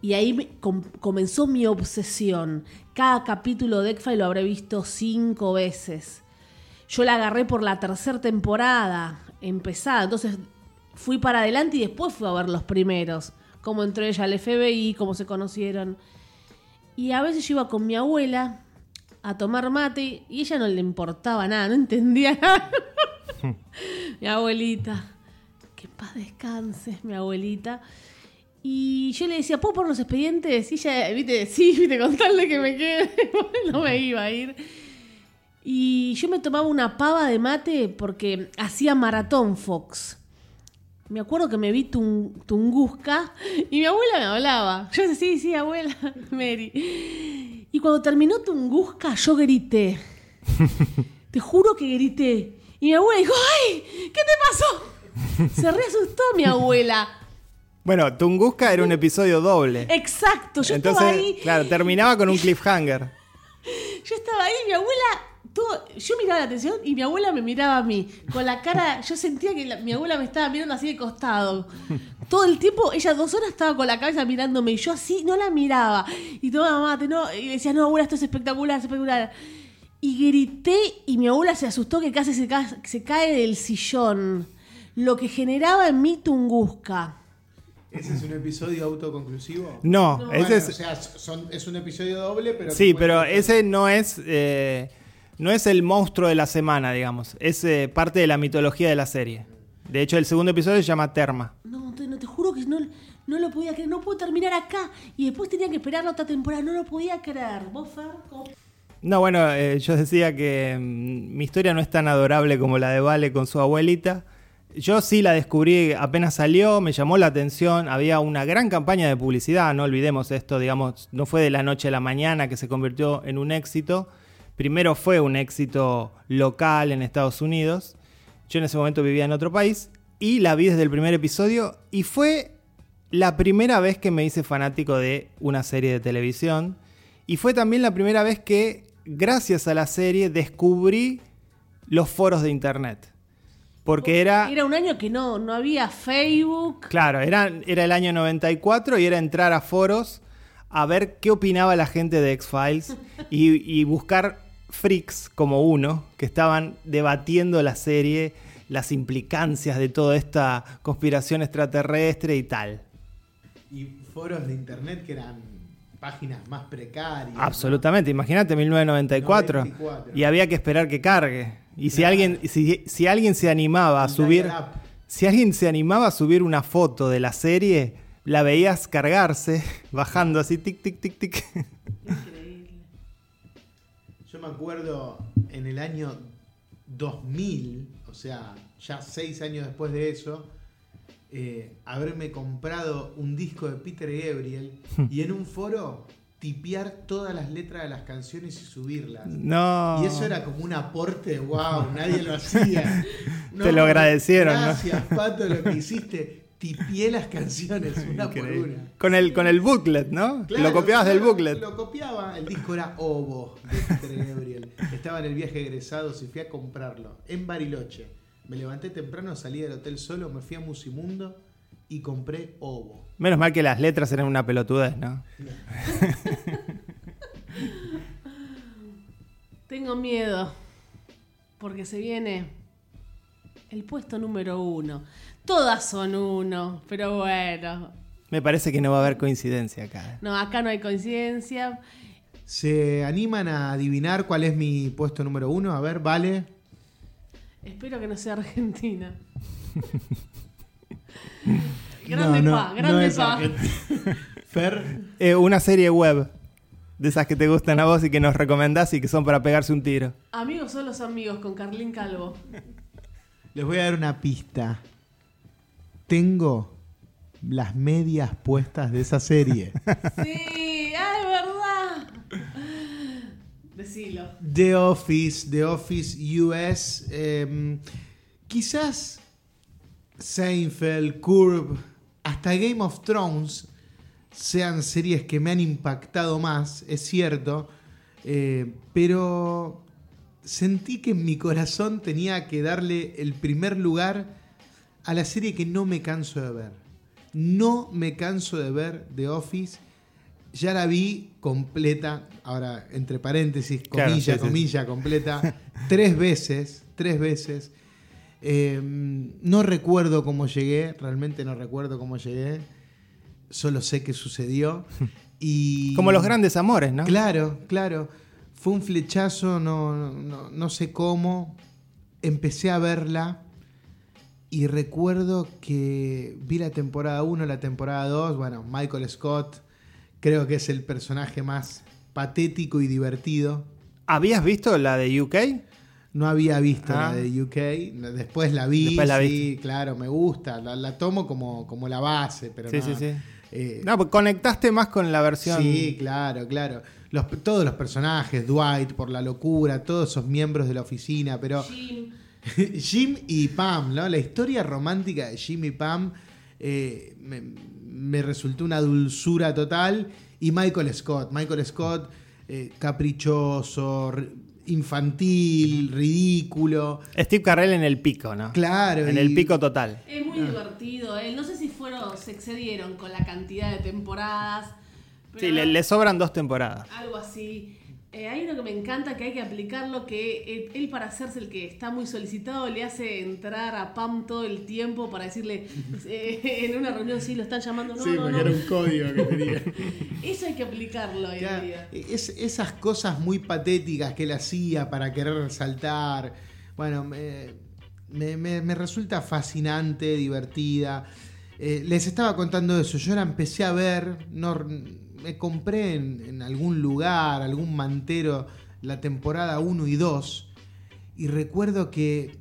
Y ahí me- com- comenzó mi obsesión. Cada capítulo de X-Files lo habré visto cinco veces. Yo la agarré por la tercera temporada, empezada. Entonces fui para adelante y después fui a ver los primeros. Cómo entró ella al FBI, cómo se conocieron. Y a veces yo iba con mi abuela a tomar mate y ella no le importaba nada, no entendía nada. mi abuelita. Que paz descanses, mi abuelita. Y yo le decía, ¿puedo poner los expedientes? Y ella, viste, sí, viste, contarle que me quede. no me iba a ir. Y yo me tomaba una pava de mate porque hacía maratón Fox. Me acuerdo que me vi Tung- Tunguska y mi abuela me hablaba. Yo decía, sí, sí, abuela, Mary. Y cuando terminó Tunguska, yo grité. Te juro que grité. Y mi abuela dijo, ¡ay! ¿Qué te pasó? Se reasustó mi abuela. Bueno, Tunguska era un episodio doble. Exacto, yo Entonces, estaba ahí. claro, terminaba con un cliffhanger. Yo estaba ahí, mi abuela todo, yo miraba la televisión y mi abuela me miraba a mí. Con la cara, yo sentía que la- mi abuela me estaba mirando así de costado. Todo el tiempo, ella dos horas estaba con la cabeza mirándome y yo así no la miraba. Y tomaba mate, no, y decía, no, abuela, esto es espectacular, espectacular. Y grité y mi abuela se asustó que casi se cae, se cae del sillón. Lo que generaba en mí Tunguska. ¿Ese es un episodio autoconclusivo? No, No. ese Bueno, es. o sea, son- es un episodio doble, pero... Sí, pero ese no es. eh, no es el monstruo de la semana, digamos. Es eh, parte de la mitología de la serie. De hecho, el segundo episodio se llama Terma. No, te, no, te juro que no, no lo podía creer. No puedo terminar acá. Y después tenía que esperar la otra temporada. No lo podía creer. ¿Vos. No, bueno, eh, yo decía que mm, mi historia no es tan adorable como la de Vale con su abuelita. Yo sí la descubrí apenas salió, me llamó la atención, había una gran campaña de publicidad, no olvidemos esto, digamos, no fue de la noche a la mañana que se convirtió en un éxito. Primero fue un éxito local en Estados Unidos. Yo en ese momento vivía en otro país y la vi desde el primer episodio y fue la primera vez que me hice fanático de una serie de televisión y fue también la primera vez que gracias a la serie descubrí los foros de internet. Porque era, Era un año que no, no había Facebook. claro, era, era el año 94 y era entrar a foros a ver qué opinaba la gente de X-Files y, y buscar freaks como uno que estaban debatiendo la serie, las implicancias de toda esta conspiración extraterrestre y tal. Y foros de internet que eran páginas más precarias. ¿no? Absolutamente, imagínate 1994 94. y había que esperar que cargue. Y si Claro. alguien si, si alguien se animaba a El subir si alguien se animaba a subir una foto de la serie, la veías cargarse bajando así tic tic tic tic. Yo me acuerdo en el año 2000, o sea, ya seis años después de eso, eh, haberme comprado un disco de Peter Gabriel y en un foro tipear todas las letras de las canciones y subirlas. No. Y eso era como un aporte, wow, nadie lo hacía. Te lo agradecieron, ¿no? Gracias, Pato, lo que hiciste. Tipié las canciones una por una. Con el con el booklet, ¿no? Claro, lo copiabas del booklet. Lo copiaba. El disco era Ovo de Peter Gabriel. Estaba en el viaje de egresados y fui a comprarlo en Bariloche. Me levanté temprano, salí del hotel solo, me fui a Musimundo y compré Ovo. Menos mal que las letras eran una pelotudez, ¿no? Tengo miedo. Porque se viene el puesto número uno. Todas son uno, pero bueno. Me parece que no va a haber coincidencia acá. No, acá no hay coincidencia. ¿Se animan a adivinar cuál es mi puesto número uno? A ver, vale. Espero que no sea Argentina. grande No, no, pa, no grande es pa. Fer, Eh, una serie web de esas que te gustan a vos y que nos recomendás y que son para pegarse un tiro. Amigos son los amigos con Carlín Calvo. les voy a dar una pista. Tengo las medias puestas de esa serie. Sí, ah, es verdad. Decilo. The Office, The Office US. eh, quizás Seinfeld, Curb, hasta Game of Thrones sean series que me han impactado más, es cierto. eh, pero sentí que en mi corazón tenía que darle el primer lugar a la serie que no me canso de ver. No me canso de ver The Office. Ya la vi completa, ahora entre paréntesis, comilla, sí. comilla, completa, tres veces, tres veces. Eh, no recuerdo cómo llegué, realmente no recuerdo cómo llegué, solo sé que sucedió. Y Como los grandes amores, ¿no? Claro, claro. Fue un flechazo, no, no, no sé cómo. Empecé a verla y recuerdo que vi la temporada 1, la temporada 2. Bueno, Michael Scott creo que es el personaje más patético y divertido. ¿Habías visto la de UK? No había visto Ah. la de UK, después la vi, Después la sí, viste. claro, me gusta, la, la tomo como, como la base, pero Sí, no, sí, sí. eh, No, pues conectaste más con la versión. Sí, claro, claro. Los, todos los personajes, Dwight por la locura, todos esos miembros de la oficina, pero Jim. Jim y Pam, ¿no? La historia romántica de Jim y Pam eh, me, me resultó una dulzura total. Y Michael Scott, Michael Scott, eh, caprichoso, infantil, ridículo. Steve Carrell en el pico, ¿no? Claro. En y- el pico total. Es muy divertido. eh. No sé si fueron, se excedieron con la cantidad de temporadas. pero Sí, le, le sobran dos temporadas. Algo así. Eh, hay uno que me encanta que hay que aplicarlo, que él, él para hacerse el que está muy solicitado le hace entrar a Pam todo el tiempo para decirle eh, en una reunión sí lo están llamando. No, no, no. un código que tenía. Eso hay que aplicarlo hoy en día. es- esas cosas muy patéticas que él hacía para querer resaltar. Bueno, me, me- me- me resulta fascinante, divertida. Eh, les estaba contando eso. Yo la empecé a ver. No, me compré en, en algún lugar, algún mantero, la temporada 1 y 2. Y recuerdo que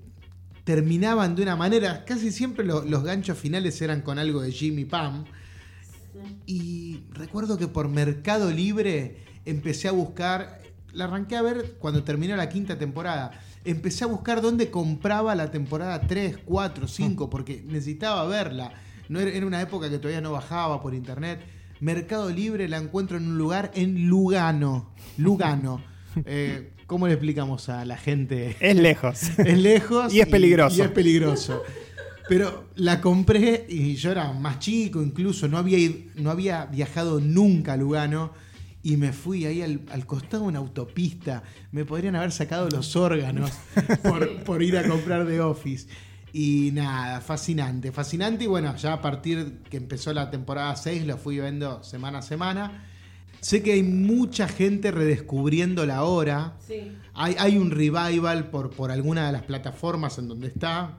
terminaban de una manera. Casi siempre lo- los ganchos finales eran con algo de Jimmy Pam. Y recuerdo que por Mercado Libre empecé a buscar, la arranqué a ver cuando terminó la quinta temporada. Empecé a buscar dónde compraba la temporada 3, 4, 5, porque necesitaba verla. No era, era una época que todavía no bajaba por internet. Mercado Libre la encuentro en un lugar en Lugano. Lugano. Eh, ¿Cómo le explicamos a la gente? Es lejos. Es lejos Y es peligroso. Y, es peligroso. Pero la compré y yo era más chico, incluso no había, no había viajado nunca a Lugano y me fui ahí al, al costado de una autopista. Me podrían haber sacado los órganos por, por ir a comprar The Office. Y nada, fascinante, fascinante. Y bueno, ya a partir que empezó la temporada 6 lo fui viendo semana a semana. Sé que hay mucha gente redescubriéndola ahora. Sí. Hay, hay un revival por, por alguna de las plataformas en donde está.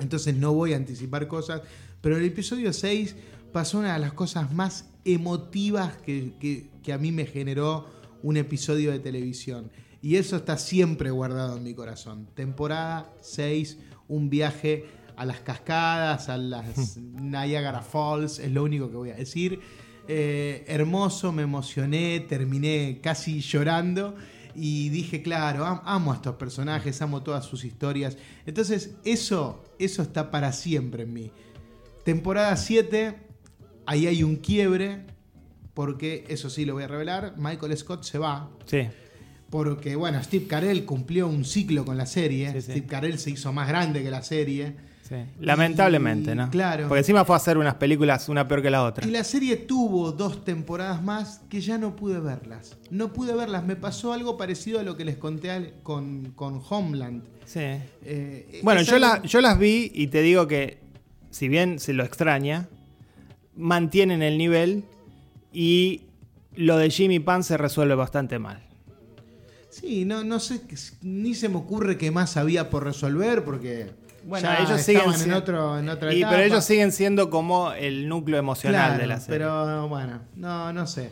Entonces no voy a anticipar cosas. Pero el episodio 6 pasó una de las cosas más emotivas que, que- que a mí me generó un episodio de televisión. Y eso está siempre guardado en mi corazón. Temporada 6, un viaje a las cascadas, a las Niagara Falls, es lo único que voy a decir. Eh, hermoso, me emocioné, terminé casi llorando y dije, claro, am- amo a estos personajes, amo todas sus historias. Entonces, eso, eso está para siempre en mí. Temporada 7, ahí hay un quiebre, porque eso sí lo voy a revelar, Michael Scott se va. Sí. Porque, bueno, Steve Carell cumplió un ciclo con la serie. Sí, sí. Steve Carell se hizo más grande que la serie. sí. Lamentablemente, Y, ¿no? claro. Porque encima fue a hacer unas películas una peor que la otra. Y la serie tuvo dos temporadas más que ya no pude verlas. No pude verlas. Me pasó algo parecido a lo que les conté con, con Homeland. Sí. Eh, Bueno, yo, algo- la- yo las vi y te digo que, si bien se lo extraña, mantienen el nivel y lo de Jimmy Pan se resuelve bastante mal. Sí, no, no sé, ni se me ocurre qué más había por resolver porque Bueno, ya ellos siguen en, siendo- otro, en otra Y, etapa. pero ellos siguen siendo como el núcleo emocional Claro, de la serie. Pero bueno, no, no sé.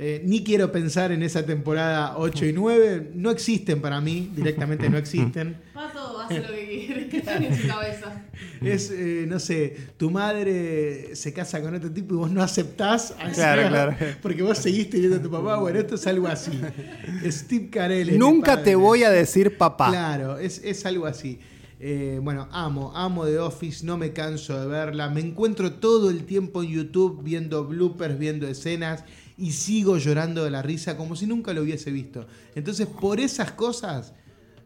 Eh, ni quiero pensar en esa temporada 8 y 9. No existen para mí, directamente no existen. Pato hace lo que quiere, que están en su cabeza. Es, eh, no sé, tu madre se casa con otro tipo y vos no aceptás. a Claro, claro. Porque vos seguís teniendo a tu papá. Bueno, esto es algo así. Steve Carell. Nunca te voy a decir papá. Claro, es, es algo así. Eh, bueno, amo, amo The Office, no me canso de verla. Me encuentro todo el tiempo en YouTube viendo bloopers, viendo escenas y sigo llorando de la risa como si nunca lo hubiese visto. Entonces, por esas cosas,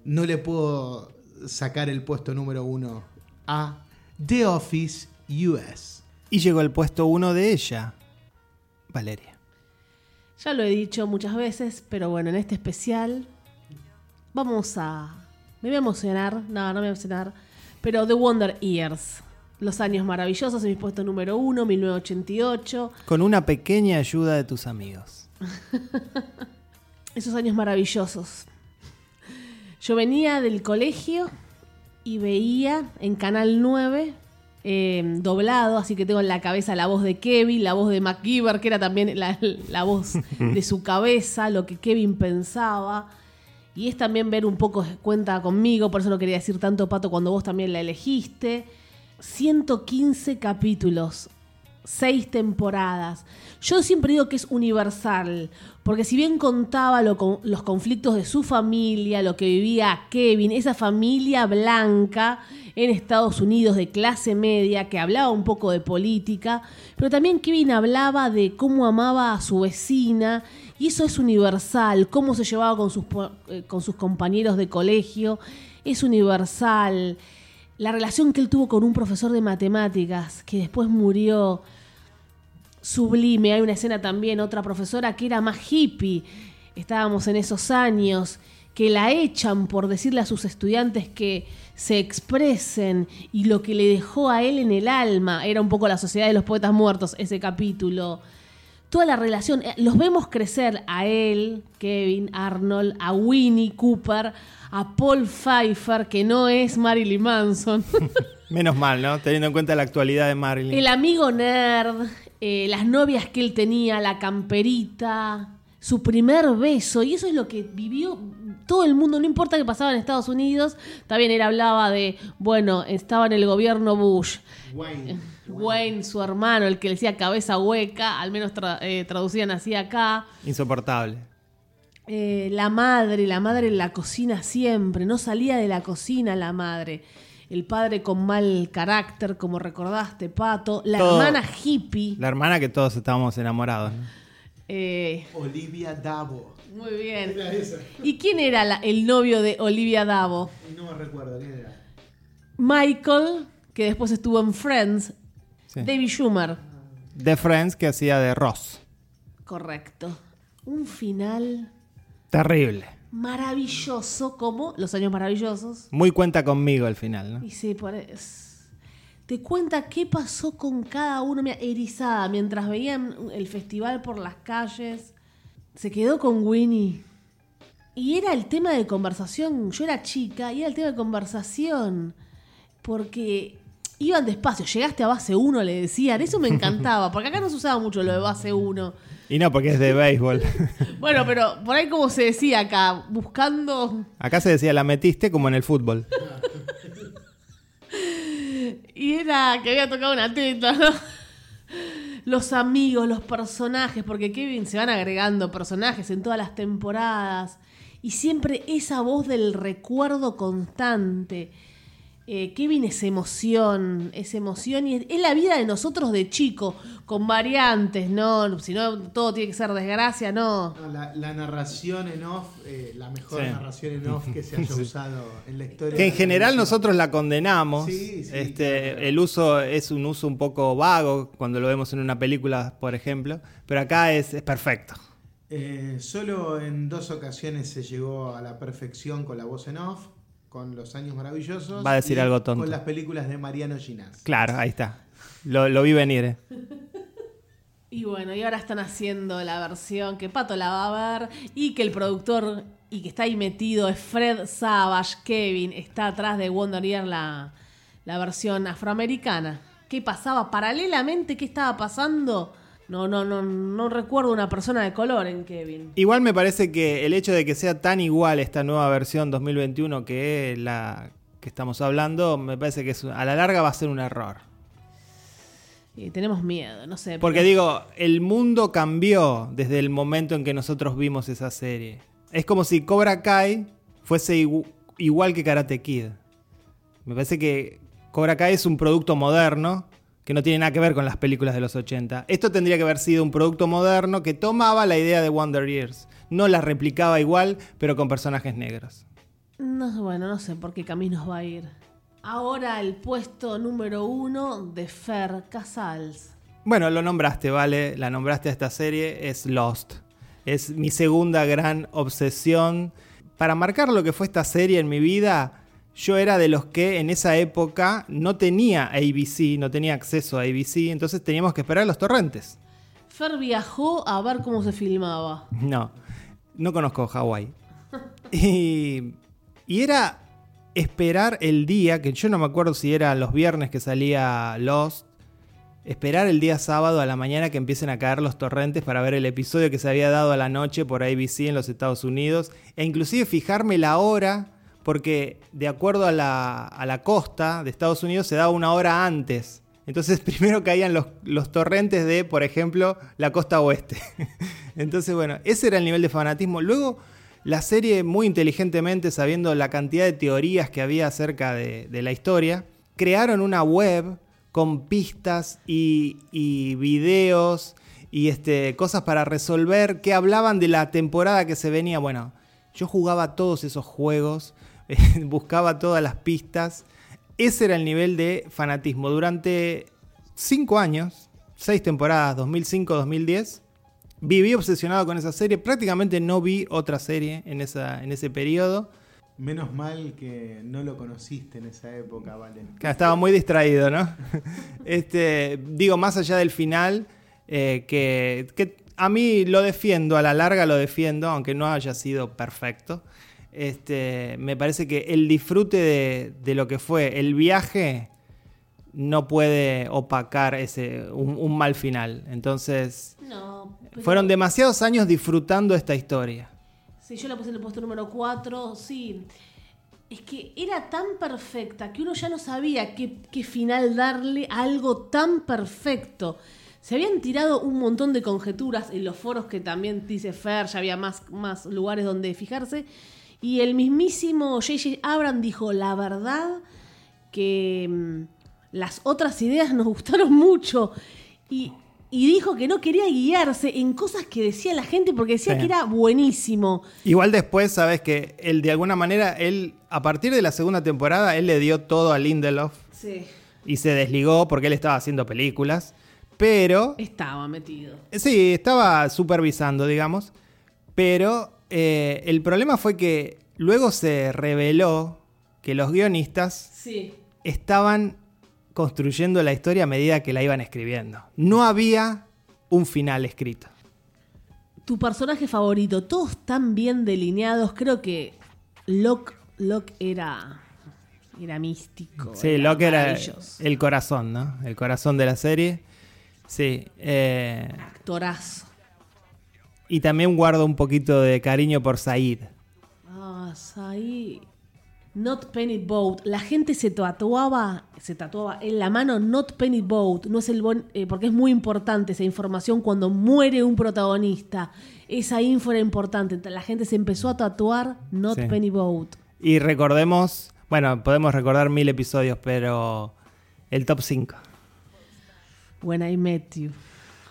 no le puedo sacar el puesto número uno a The Office US. Y llegó el puesto uno de ella, Valeria. Ya lo he dicho muchas veces, pero bueno, en este especial vamos a... Me voy a emocionar, no, no me voy a emocionar, pero The Wonder Years. Los años maravillosos en mi puesto número uno, 1988. Con una pequeña ayuda de tus amigos. Esos años maravillosos. Yo venía del colegio y veía en Canal 9 eh, doblado, así que tengo en la cabeza la voz de Kevin, la voz de MacGyver, que era también la, la voz de su cabeza, lo que Kevin pensaba. Y es también ver un poco cuenta conmigo, por eso no quería decir tanto pato cuando vos también la elegiste. 115 capítulos, seis temporadas. Yo siempre digo que es universal, porque si bien contaba lo los conflictos de su familia, lo que vivía Kevin, esa familia blanca en Estados Unidos de clase media, que hablaba un poco de política, pero también Kevin hablaba de cómo amaba a su vecina, Y eso es universal, cómo se llevaba con sus, eh, con sus compañeros de colegio, es universal. La relación que él tuvo con un profesor de matemáticas, que después murió sublime. Hay una escena también, otra profesora que era más hippie. Estábamos en esos años que la echan por decirle a sus estudiantes que se expresen y lo que le dejó a él en el alma era un poco la sociedad de los poetas muertos, ese capítulo. Toda la relación, eh, los vemos crecer a él, Kevin, Arnold, a Winnie Cooper, a Paul Pfeiffer, que no es Marilyn Manson. Menos mal, ¿no? Teniendo en cuenta la actualidad de Marilyn. El amigo nerd, eh, las novias que él tenía, la camperita, su primer beso, y eso es lo que vivió todo el mundo, no importa qué pasaba en Estados Unidos, también él hablaba de, bueno, estaba en el gobierno Bush, Wayne. Wayne, su hermano, el que le decía cabeza hueca, al menos tra- eh, traducían así acá, Insoportable. Eh, la madre, la madre en la cocina siempre, no salía de la cocina la madre. El padre con mal carácter, como recordaste, Pato. La Todo. hermana hippie. La hermana que todos estábamos enamorados. ¿no? Eh, Olivia Davo. muy bien. Era esa. ¿Y quién era la- el novio de Olivia Davo? No me recuerdo quién era. Michael, que después estuvo en Friends. Sí. David Schumer. De Friends que hacía de Ross. Correcto. Un final Terrible. maravilloso como Los Años Maravillosos. Muy cuenta conmigo al final, ¿no? Y sí, por es- Te cuenta qué pasó con cada uno, mira, erizada, mientras veían el festival por las calles. Se quedó con Winnie. Y era el tema de conversación. Yo era chica y era el tema de conversación. Porque iban despacio. Llegaste a base 1, le decían. Eso me encantaba. Porque acá no se usaba mucho lo de base 1. Y no, porque es de béisbol. Bueno, pero por ahí como se decía acá, buscando Acá se decía la metiste como en el fútbol. Y era que había tocado una teta, ¿no? Los amigos, los personajes, porque Kevin se van agregando personajes en todas las temporadas. Y siempre esa voz del recuerdo constante. Eh, Kevin es emoción, es emoción y es, es la vida de nosotros de chico, con variantes, ¿no? Si no, todo tiene que ser desgracia, no. No, la, la narración en off, eh, la mejor Sí. narración en off que se haya Sí. usado en la historia. Que en general nosotros la condenamos. Sí, sí, este, claro. El uso es un uso un poco vago cuando lo vemos en una película, por ejemplo. Pero acá es, es perfecto. Eh, solo en dos ocasiones se llegó a la perfección con la voz en off, con Los Años Maravillosos. Va a decir y algo tonto. Con las películas de Mariano Ginás. Claro, ahí está. Lo, lo vi venir. eh. Y bueno, y ahora están haciendo la versión que Pato la va a ver y que el productor y que está ahí metido es Fred Savage, Kevin, está atrás de Wonder Year la, la versión afroamericana. ¿Qué pasaba? Paralelamente, ¿qué estaba pasando? No, no, no, no recuerdo una persona de color en Kevin. Igual me parece que el hecho de que sea tan igual esta nueva versión 2021 que la que estamos hablando, me parece que es- a la larga va a ser un error. Y tenemos miedo, no sé. Porque pero- digo, el mundo cambió desde el momento en que nosotros vimos esa serie. Es como si Cobra Kai fuese igu- igual que Karate Kid. Me parece que Cobra Kai es un producto moderno que no tiene nada que ver con las películas de los 80. Esto tendría que haber sido un producto moderno que tomaba la idea de Wonder Years. No la replicaba igual, pero con personajes negros. No, bueno, no sé por qué caminos va a ir. Ahora el puesto número uno de Fer Casals. Bueno, lo nombraste, ¿vale? La nombraste a esta serie, es Lost. Es mi segunda gran obsesión. Para marcar lo que fue esta serie en mi vida, yo era de los que en esa época no tenía ABC, no tenía acceso a ABC, entonces teníamos que esperar los torrentes. Fer viajó a ver cómo se filmaba. No, no conozco Hawái. Y, y era esperar el día, que yo no me acuerdo si era los viernes que salía Lost, esperar el día sábado a la mañana que empiecen a caer los torrentes para ver el episodio que se había dado a la noche por ABC en los Estados Unidos, e inclusive fijarme la hora, porque de acuerdo a la, a la costa de Estados Unidos se daba una hora antes. Entonces primero caían los, los torrentes de, por ejemplo, la costa oeste. Entonces, bueno, ese era el nivel de fanatismo. Luego, la serie, muy inteligentemente, sabiendo la cantidad de teorías que había acerca de, de la historia, crearon una web con pistas y, y videos y este, cosas para resolver que hablaban de la temporada que se venía. Bueno, yo jugaba todos esos juegos, buscaba todas las pistas. Ese era el nivel de fanatismo. Durante cinco años, seis temporadas, 2005-2010, viví obsesionado con esa serie. Prácticamente no vi otra serie en, esa, en ese periodo. Menos mal que no lo conociste en esa época, Vale. estaba muy distraído, ¿no? este, digo, más allá del final, eh, que, que, a mí lo defiendo, a la larga lo defiendo, aunque no haya sido perfecto. Este, me parece que el disfrute de, de lo que fue el viaje no puede opacar ese, un, un mal final. Entonces, No, fueron demasiados años disfrutando esta historia. Sí, yo la puse en el puesto número 4, sí. Es que era tan perfecta que uno ya no sabía qué, qué final darle a algo tan perfecto. Se habían tirado un montón de conjeturas en los foros que también dice Fer, ya había más, más lugares donde fijarse. Y el mismísimo J.J. Abrams dijo, la verdad que mm, las otras ideas nos gustaron mucho. Y, y dijo que no quería guiarse en cosas que decía la gente porque decía Sí. que era buenísimo. Igual después, sabes que él de alguna manera, él, a partir de la segunda temporada, él le dio todo a Lindelof Sí. y se desligó porque él estaba haciendo películas. Pero, Estaba metido. sí, estaba supervisando, digamos. Pero eh, el problema fue que luego se reveló que los guionistas Sí. estaban construyendo la historia a medida que la iban escribiendo. No había un final escrito. Tu personaje favorito, todos tan bien delineados. Creo que Locke, Locke era, era místico. Sí, Locke era el corazón, ¿no? El corazón de la serie. Sí. eh, Actorazo. Y también guardo un poquito de cariño por Said. Ah, ahí. Not Penny Boat. La gente se tatuaba, se tatuaba en la mano Not Penny Boat. No es el bon- eh, porque es muy importante esa información cuando muere un protagonista. Esa info era importante. La gente se empezó a tatuar Not Sí. Penny Boat. Y recordemos, bueno, podemos recordar mil episodios, pero el top 5. When I Met You.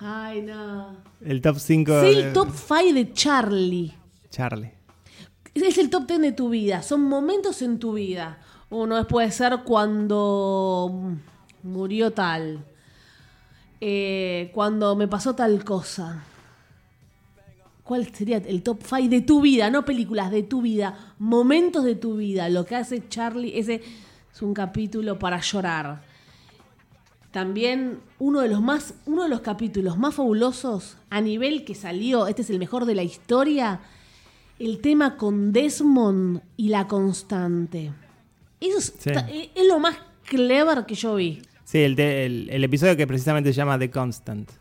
Ay, no. El top 5 Sí, el top 5 de Charlie. Charlie. Es el top 10 de tu vida. Son momentos en tu vida. Uno puede ser cuando murió tal. Eh, cuando me pasó tal cosa. ¿Cuál sería el top 5 de tu vida? No películas, de tu vida. Momentos de tu vida. Lo que hace Charlie, ese es un capítulo para llorar. También uno de los más, uno de los capítulos más fabulosos a nivel que salió, este es el mejor de la historia, el tema con Desmond y la constante. Eso es, Sí. ta- es- es lo más clever que yo vi. Sí, el- el episodio que precisamente se llama The Constant.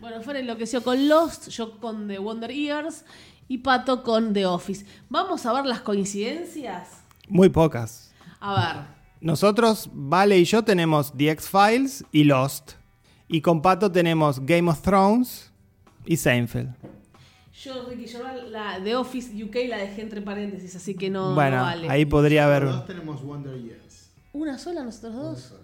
Bueno, Fer enloqueció con Lost, yo con The Wonder Years y Pato con The Office. Vamos a ver las coincidencias. Muy pocas. A ver. Nosotros, Vale y yo, tenemos The X-Files y Lost. Y con Pato tenemos Game of Thrones y Seinfeld. Yo, Ricky Gervais, la The Office UK la dejé entre paréntesis, así que no, bueno, no vale. ahí podría haber... Dos tenemos Wonder Years. ¿Una sola nosotros dos?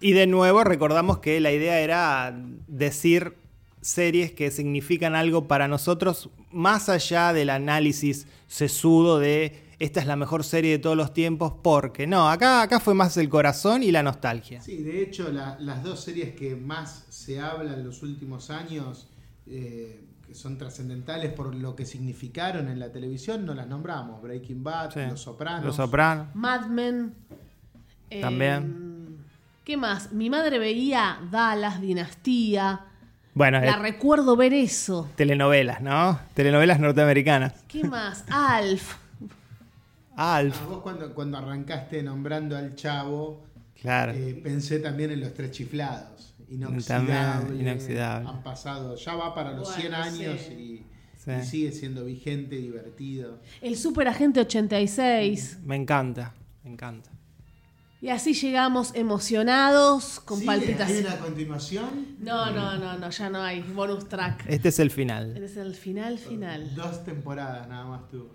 Y de nuevo recordamos que la idea era decir series que significan algo para nosotros más allá del análisis sesudo de esta es la mejor serie de todos los tiempos, porque no, acá, acá fue más el corazón y la nostalgia. Sí, de hecho, la- las dos series que más se hablan en los últimos años, eh, que son trascendentales por lo que significaron en la televisión, no las nombramos. Breaking Bad, Sí. Los Sopranos. Los Sopranos. Mad Men. eh, También. ¿Qué más? Mi madre veía Dallas, Dinastía. Bueno, La eh, recuerdo ver eso. telenovelas, ¿no? Telenovelas norteamericanas. ¿Qué más? Alf. Alf, Ah, vos cuando, cuando arrancaste nombrando al chavo, claro. eh, pensé también en los tres chiflados. Inoxidable. También, inoxidable. Han pasado, ya va para los Bueno, 100 años sí. y, Sí. y sigue siendo vigente, divertido. El Super Agente 86. Me encanta, me encanta. Y así llegamos emocionados, con ¿Sigue? ¿Hay palpitaciones. una continuación? No, no, no, no, ya no hay bonus track. Este es el final. Es el final, final. Dos temporadas nada más tuvo.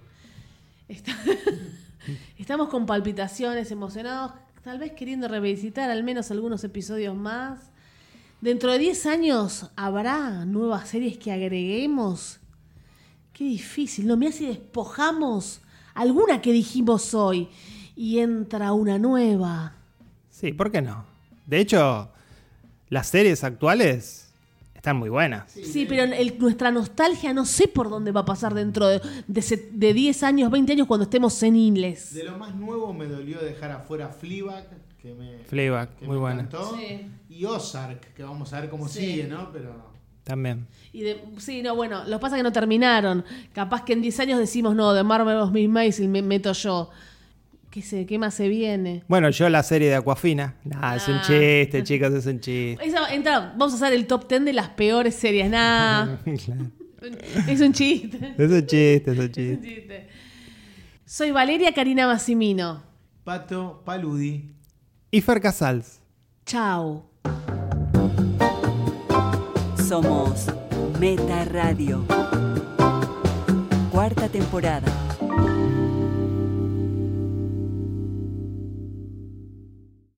Estamos con palpitaciones, emocionados, tal vez queriendo revisitar al menos algunos episodios más. Dentro de 10 años, ¿habrá nuevas series que agreguemos? Qué difícil, ¿no? Mira si despojamos alguna que dijimos hoy y entra una nueva. Sí, ¿por qué no? De hecho, las series actuales están muy buenas. Sí, pero el- nuestra nostalgia no sé por dónde va a pasar dentro de, de, se- de 10 años, 20 años cuando estemos seniles. De lo más nuevo me dolió dejar afuera Fleabag, que me, Fleabag, que muy me buena. encantó, Sí. y Ozark, que vamos a ver cómo Sí. sigue, ¿no? Pero También. Y de, sí, no, bueno, lo que pasa es que no terminaron. Capaz que en 10 años decimos, no, de Marvelous Miss Maisel me meto yo. ¿Qué, sé, ¿Qué más se viene? Bueno, yo la serie de Aquafina. Nah, es un Ah. chiste, chicos, es un chiste. Esa- entra, vamos a hacer el top 10 de las peores series. Nah, Claro. es un chiste. Es un chiste, es un Es un chiste. chiste. Soy Valeria Karina Massimino. Pato Paludi. Y Fer Casals. Chao. Somos Meta Radio. Cuarta temporada.